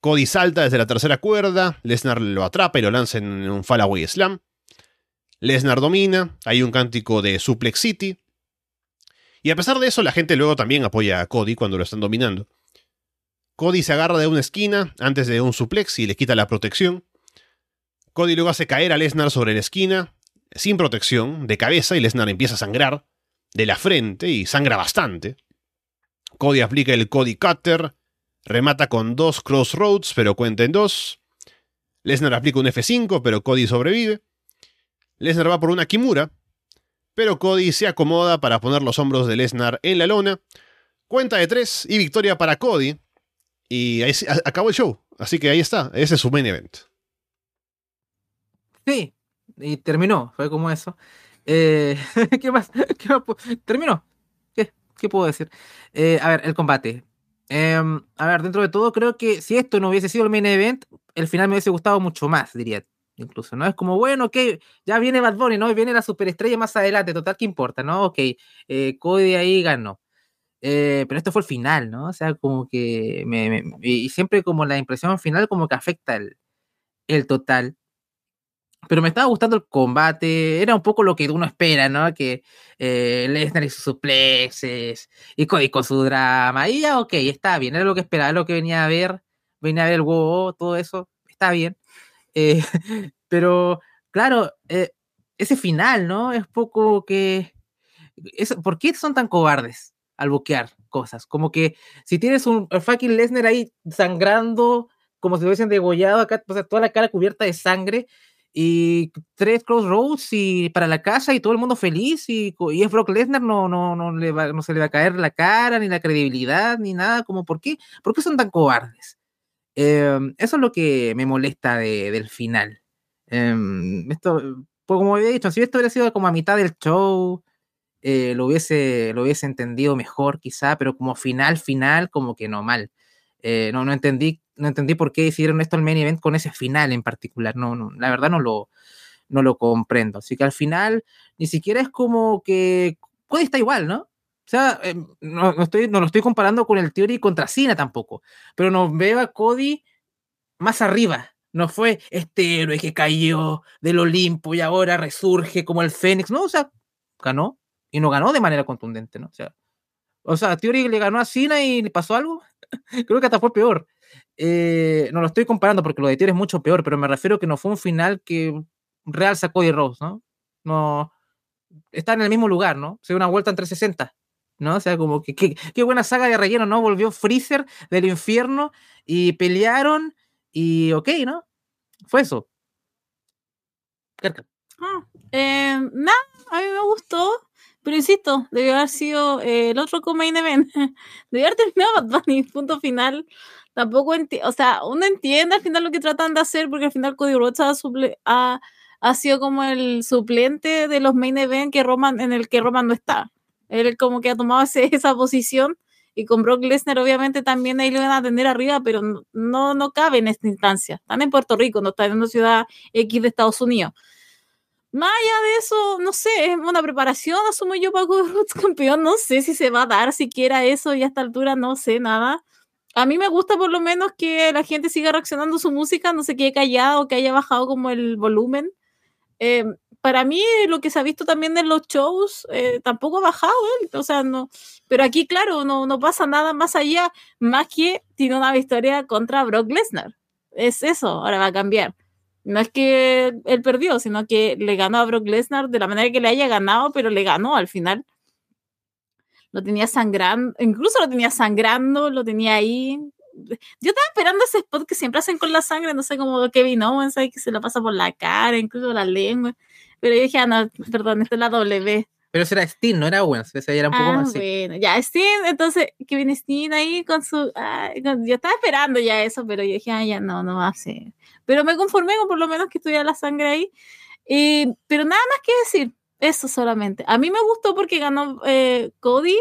Cody salta desde la tercera cuerda, Lesnar lo atrapa y lo lanza en un fallaway slam. Lesnar domina, hay un cántico de Suplex City. Y a pesar de eso, la gente luego también apoya a Cody cuando lo están dominando. Cody se agarra de una esquina antes de un suplex y le quita la protección. Cody luego hace caer a Lesnar sobre la esquina, sin protección, de cabeza, y Lesnar empieza a sangrar de la frente y sangra bastante. Cody aplica el Cody Cutter, remata con dos Crossroads, pero cuenta en dos. Lesnar aplica un F5, pero Cody sobrevive. Lesnar va por una Kimura, pero Cody se acomoda para poner los hombros de Lesnar en la lona. Cuenta de tres y victoria para Cody. Y ahí acabó el show. Así que ahí está, ese es su main event. Sí, y terminó, fue como eso. Eh, ¿Qué más? ¿Qué más? Terminó. ¿Qué, ¿Qué, puedo decir? Eh, a ver, el combate. Em, a ver, dentro de todo, creo que si esto no hubiese sido el main event, el final me hubiese gustado mucho más, diría. Incluso, ¿no? Es como, bueno, ok, ya viene Bad Bunny, ¿no? Viene la superestrella más adelante, total, ¿qué importa, no? Ok, eh, Cody ahí ganó. pero esto fue el final, ¿no? O sea, como que me, y siempre como la impresión final como que afecta el, total. Pero me estaba gustando el combate, era un poco lo que uno espera, ¿no? Que eh, Lesnar y sus suplexes, y Cody con su drama, y ya, ok, está bien, era lo que esperaba, lo que venía a ver, venía a ver el huevo, todo eso, está bien. Eh, pero, claro, eh, ese final, ¿no? Es poco que... Es, ¿Por qué son tan cobardes al buquear cosas? Como que si tienes un fucking Lesnar ahí sangrando, como si lo hubiesen degollado acá, toda la cara cubierta de sangre, y tres crossroads y para la casa y todo el mundo feliz y, y es Brock Lesnar no, no, no, le no se le va a caer la cara ni la credibilidad ni nada como ¿por qué? ¿por qué son tan cobardes? Em, eso es lo que me molesta de, del final em, esto pues como había dicho si esto hubiera sido como a mitad del show eh, lo, hubiese, lo hubiese entendido mejor quizá pero como final final como que no mal eh, no, no entendí no entendí por qué hicieron esto al main event con ese final en particular. No, no, la verdad no lo, no lo comprendo. Así que al final ni siquiera es como que Cody está igual, ¿no? O sea, eh, no, estoy, no lo estoy comparando con el Theory contra Cena tampoco, pero nos veo a Cody más arriba. No fue este héroe que cayó del Olimpo y ahora resurge como el Fénix. No, o sea, ganó, y no ganó de manera contundente, ¿no? O sea, o sea Theory le ganó a Cena y le pasó algo. Creo que hasta fue peor. Eh, no lo estoy comparando porque lo de Theory es mucho peor, pero me refiero que no fue un final que real sacó de Rose, ¿no? No está en el mismo lugar, ¿no? Se dio una vuelta en 360. ¿No? O sea, como que qué buena saga de relleno, ¿no? Volvió Freezer del infierno y pelearon y ok, ¿no? Fue eso. Ah, eh, nada, a mí me gustó, pero insisto, debió haber sido eh, el otro main event. debió haber terminado Bad Bunny, punto final. Tampoco o sea, uno entiende al final lo que tratan de hacer, porque al final Cody Rhodes ha, ha, sido como el suplente de los main event que Roman, en el que Roman no está. Él como que ha tomado esa posición y con Brock Lesnar obviamente también ahí lo van a tener arriba, pero no, no cabe en esta instancia. Están en Puerto Rico, no están en una ciudad X de Estados Unidos. Más allá de eso, no sé, es una preparación, asumo yo para Roots campeón, no sé si se va a dar siquiera eso y a esta altura no sé nada. A mí me gusta por lo menos que la gente siga reaccionando a su música, no se quede callado o que haya bajado como el volumen. Eh, para mí lo que se ha visto también en los shows eh, tampoco ha bajado él, o sea, no, pero aquí claro, no, no pasa nada más allá, más que tiene una victoria contra Brock Lesnar. Es eso, ahora va a cambiar. No es que él perdió, sino que le ganó a Brock Lesnar de la manera que le haya ganado, pero le ganó al final. Lo tenía sangrando, incluso lo tenía sangrando, lo tenía ahí. Yo estaba esperando ese spot que siempre hacen con la sangre, no sé, como Kevin Owens, que se lo pasa por la cara, incluso la lengua. Pero yo dije, ah, no, perdón, esta es la W. Pero ese era Steen, no era Owens, ese era un poco ah, más. Bueno, ya Steen, entonces Kevin Steen ahí con su. yo estaba esperando ya eso, pero yo dije, ah, ya no, no va a ser. Pero me conformé con por lo menos que estuviera la sangre ahí. Y, pero nada más que decir, eso solamente. A mí me gustó porque ganó eh, Cody.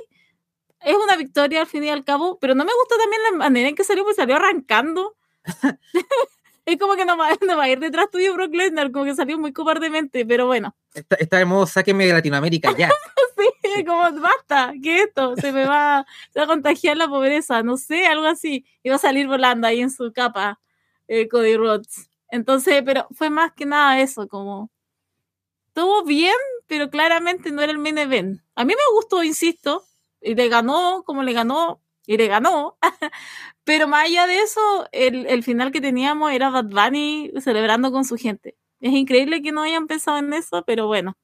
Es una victoria al fin y al cabo, pero no me gustó también la manera en que salió, pues salió arrancando. es como que no va, no va, a ir detrás tuyo Brock Lesnar, como que salió muy cobardemente, pero bueno. Está, está de modo, sáqueme de Latinoamérica ya. sí, como basta, ¿qué esto? Se me va, se va a contagiar la pobreza, no sé, algo así. Y va a salir volando ahí en su capa, eh, Cody Rhodes. Entonces, pero fue más que nada eso, como estuvo bien, pero claramente no era el main event. A mí me gustó, insisto, y le ganó como le ganó, y le ganó. Pero más allá de eso, el, el, final que teníamos era Bad Bunny celebrando con su gente. Es increíble que no hayan pensado en eso, pero bueno,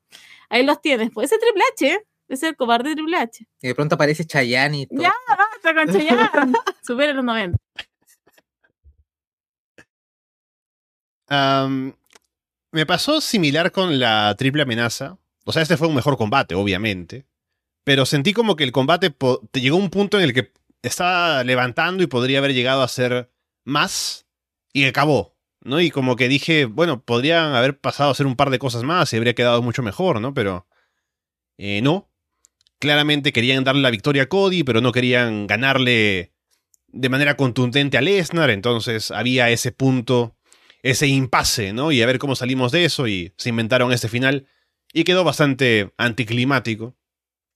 ahí los tienes. Puede ser Triple H, ¿eh? ser el cobarde Triple H. Y de pronto aparece Chayanne y todo. Ya, basta con Chayanne. Supera los 90. Um, me pasó similar con la triple amenaza. O sea, este fue un mejor combate, obviamente. Pero sentí como que el combate llegó a un punto en el que estaba levantando y podría haber llegado a ser más y acabó, ¿no? Y como que dije, bueno, podrían haber pasado a hacer un par de cosas más y habría quedado mucho mejor, ¿no? Pero eh, no. Claramente querían darle la victoria a Cody, pero no querían ganarle de manera contundente a Lesnar, entonces había ese punto, ese impasse, ¿no? Y a ver cómo salimos de eso y se inventaron este final y quedó bastante anticlimático.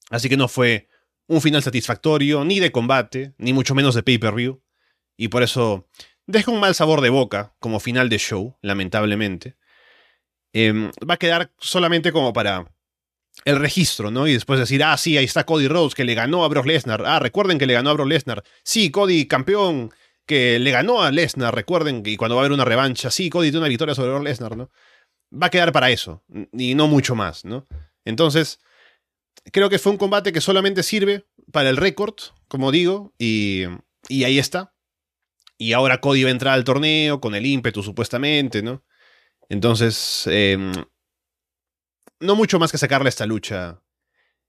Así que no fue un final satisfactorio, ni de combate, ni mucho menos de pay-per-view, y por eso deja un mal sabor de boca como final de show, lamentablemente. Em, va a quedar solamente como para el registro, ¿no? Y después decir, ah, sí, ahí está Cody Rhodes que le ganó a Brock Lesnar. Ah, recuerden que le ganó a Brock Lesnar. Sí, Cody campeón que le ganó a Lesnar. Recuerden que cuando va a haber una revancha, sí, Cody tiene una victoria sobre Brock Lesnar, ¿no? Va a quedar para eso, y no mucho más, ¿no? Entonces, creo que fue un combate que solamente sirve para el récord, como digo, y, y ahí está. Y ahora Cody va a entrar al torneo con el ímpetu, supuestamente, ¿no? Entonces, em, no mucho más que sacarle a esta lucha,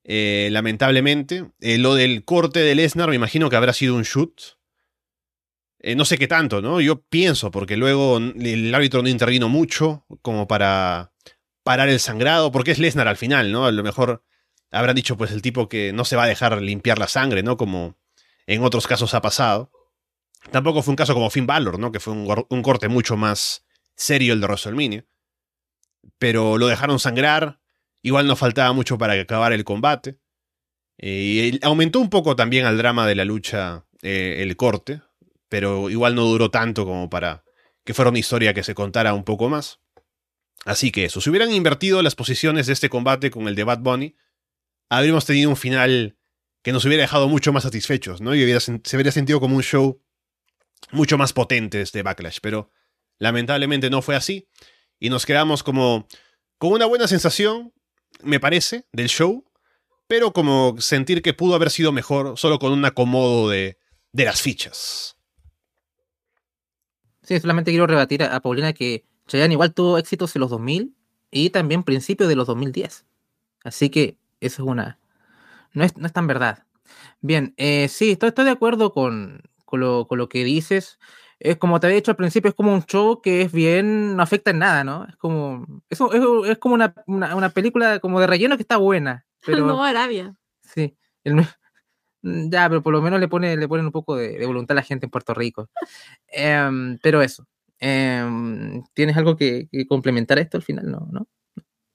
eh, lamentablemente. Eh, lo del corte de Lesnar, me imagino que habrá sido un shoot. Eh, no sé qué tanto, ¿no? Yo pienso, porque luego el árbitro no intervino mucho como para parar el sangrado, porque es Lesnar al final, ¿no? A lo mejor habrán dicho pues el tipo que no se va a dejar limpiar la sangre, ¿no? Como en otros casos ha pasado. Tampoco fue un caso como Finn Balor, ¿no? Que fue un, corte mucho más serio el de WrestleMania. Pero lo dejaron sangrar. Igual no faltaba mucho para acabar el combate. Eh, y aumentó un poco también al drama de la lucha eh, el corte. Pero igual no duró tanto como para que fuera una historia que se contara un poco más. Así que eso, si hubieran invertido las posiciones de este combate con el de Bad Bunny, habríamos tenido un final que nos hubiera dejado mucho más satisfechos, ¿no? Y hubiera, se hubiera sentido como un show mucho más potente este Backlash, pero lamentablemente no fue así y nos quedamos como con una buena sensación, me parece, del show, pero como sentir que pudo haber sido mejor solo con un acomodo de, de las fichas. Sí, solamente quiero rebatir a, Paulina que Chayanne igual tuvo éxitos en los 2000 y también principios de los 2010. Así que eso es una... No es, no es tan verdad. Bien, eh, sí, estoy, estoy de acuerdo con, con, lo, con lo que dices es como te había dicho al principio, es como un show que es bien, no afecta en nada, ¿no? Es como, eso es, es, como una, una, película como de relleno que está buena. Pero, no, Arabia. Sí. ya, pero por lo menos le, pone, le ponen un poco de, voluntad a la gente en Puerto Rico. Em, pero eso. Em, ¿Tienes algo que, que, complementar a esto al final? No, ¿no?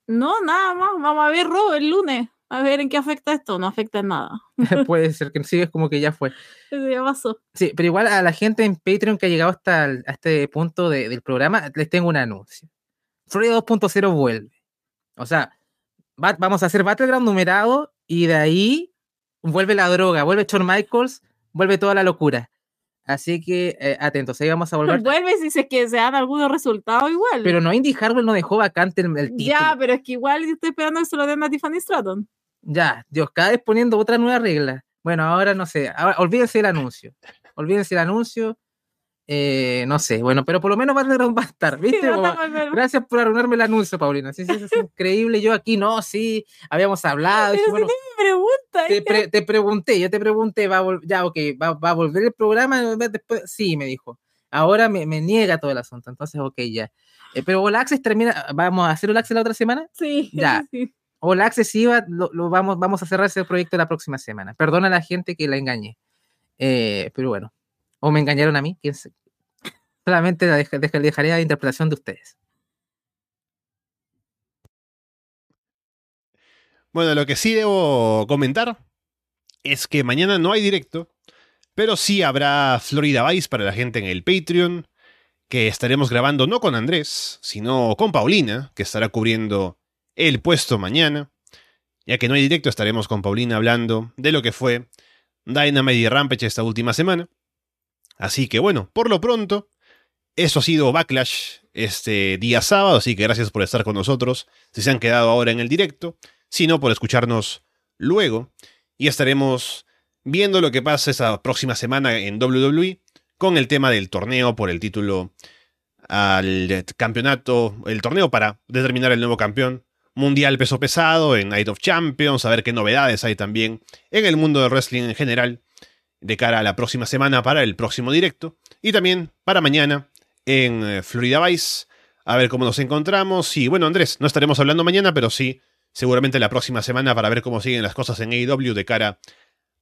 No, nada más. Vamos a ver Rob el lunes a ver en qué afecta esto, no afecta en nada. Puede ser que sí, es como que ya fue. ya pasó. Sí, pero igual a la gente en Patreon que ha llegado hasta este punto del programa, les tengo un anuncio. Florida 2.0 vuelve. O sea, vamos a hacer Battleground numerado y de ahí vuelve la droga, vuelve Shawn Michaels, vuelve toda la locura. Así que eh, atentos, ahí vamos a volver. Vuelve si se que se dan algunos resultados igual. Pero no, Indy Harwell no dejó vacante el, título. Ya, pero es que igual estoy esperando que se lo den a Tiffany Stratton. Ya, Dios, cada vez poniendo otra nueva regla. Bueno, ahora no sé, olvídense el anuncio. Olvídense el anuncio. Eh, no sé, bueno, pero por lo menos va a estar, ¿viste? Gracias por arruinarme el anuncio, Paulina. Sí, sí, es increíble. Yo aquí no, sí, habíamos hablado. Pero bueno, me pregunta. Te, pregunté, yo te pregunté, va ya, ok, va, a volver el programa. Después, sí, me dijo. Ahora me, niega todo el asunto, entonces, ok, ya. Eh, pero Access termina, ¿vamos a hacer Access la otra semana? Sí. Ya. Sí. Hola Accesiva, lo, lo, vamos, vamos a cerrar ese proyecto la próxima semana. Perdona a la gente que la engañé. Eh, pero bueno, o me engañaron a mí, quién Solamente la dejaré la interpretación de ustedes. Bueno, lo que sí debo comentar es que mañana no hay directo, pero sí habrá Florida Vice para la gente en el Patreon, que estaremos grabando no con Andrés, sino con Paulina, que estará cubriendo el puesto mañana. Ya que no hay directo, estaremos con Paulina hablando de lo que fue Dynamite y Rampage esta última semana. Así que bueno, por lo pronto, eso ha sido Backlash este día sábado, así que gracias por estar con nosotros, si se han quedado ahora en el directo, si no, por escucharnos luego, y estaremos viendo lo que pasa esa próxima semana en WWE con el tema del torneo por el título al campeonato, el torneo para determinar el nuevo campeón Mundial Peso Pesado, en Night of Champions, a ver qué novedades hay también en el mundo del wrestling en general de cara a la próxima semana para el próximo directo y también para mañana en eh, Florida Vice, a ver cómo nos encontramos. Y bueno, Andrés, no estaremos hablando mañana, pero sí, seguramente la próxima semana para ver cómo siguen las cosas en AEW de cara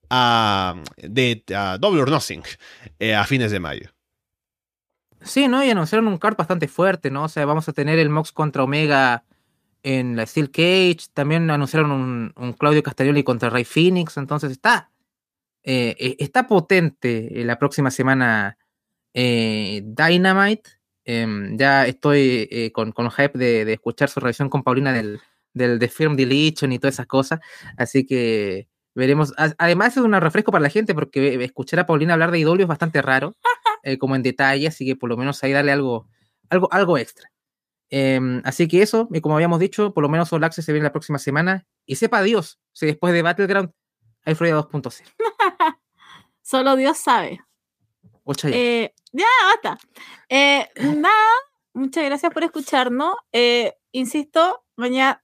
a, de, Double or Nothing eh, a fines de mayo. Sí, ¿no? Y anunciaron un card bastante fuerte, ¿no? O sea, vamos a tener el Mox contra Omega en la Steel Cage, también anunciaron un, Claudio Castagnoli contra Ray Phoenix, entonces está, eh, eh, está potente eh, la próxima semana Dynamite. Em, ya estoy con, con hype de, escuchar su revisión con Paulina del, del de Film Deletion y todas esas cosas, así que veremos. Además es un refresco para la gente porque escuchar a Paulina hablar de IW es bastante raro, como en detalle, así que por lo menos ahí darle algo, algo, algo extra. Em, así que eso, y como habíamos dicho, por lo menos All Access se viene la próxima semana. Y sepa Dios si después de Battleground hay Florida 2.0. Solo Dios sabe. ya. Eh, ya, basta. Eh, nada, muchas gracias por escucharnos. Eh, insisto, mañana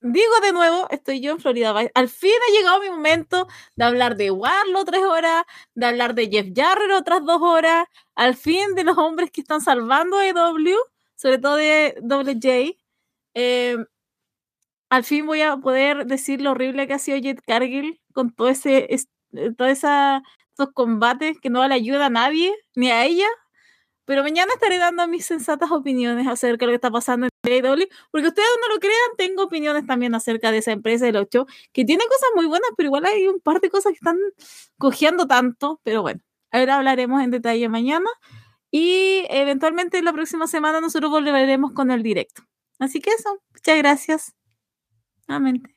digo de nuevo, estoy yo en Florida. Al fin ha llegado mi momento de hablar de Warlock tres horas, de hablar de Jeff Jarrett otras dos horas, al fin de los hombres que están salvando a EW sobre todo de Double J. Eh, al fin voy a poder decir lo horrible que ha sido Jet Cargill con todo ese, eh, todos esos combates que no le ayuda a nadie, ni a ella. Pero mañana estaré dando mis sensatas opiniones acerca de lo que está pasando en AEW, porque ustedes no lo crean, tengo opiniones también acerca de esa empresa del 8, que tiene cosas muy buenas, pero igual hay un par de cosas que están cojeando tanto, pero bueno, ahora hablaremos en detalle mañana. Y eventualmente la próxima semana nosotros volveremos con el directo. Así que eso, muchas gracias. Nuevamente.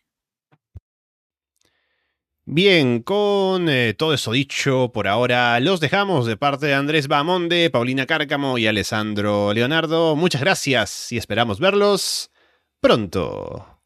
Bien, con eh, todo eso dicho, por ahora los dejamos de parte de Andrés Bamonde, Paulina Cárcamo y Alessandro Leonardo. Muchas gracias y esperamos verlos pronto.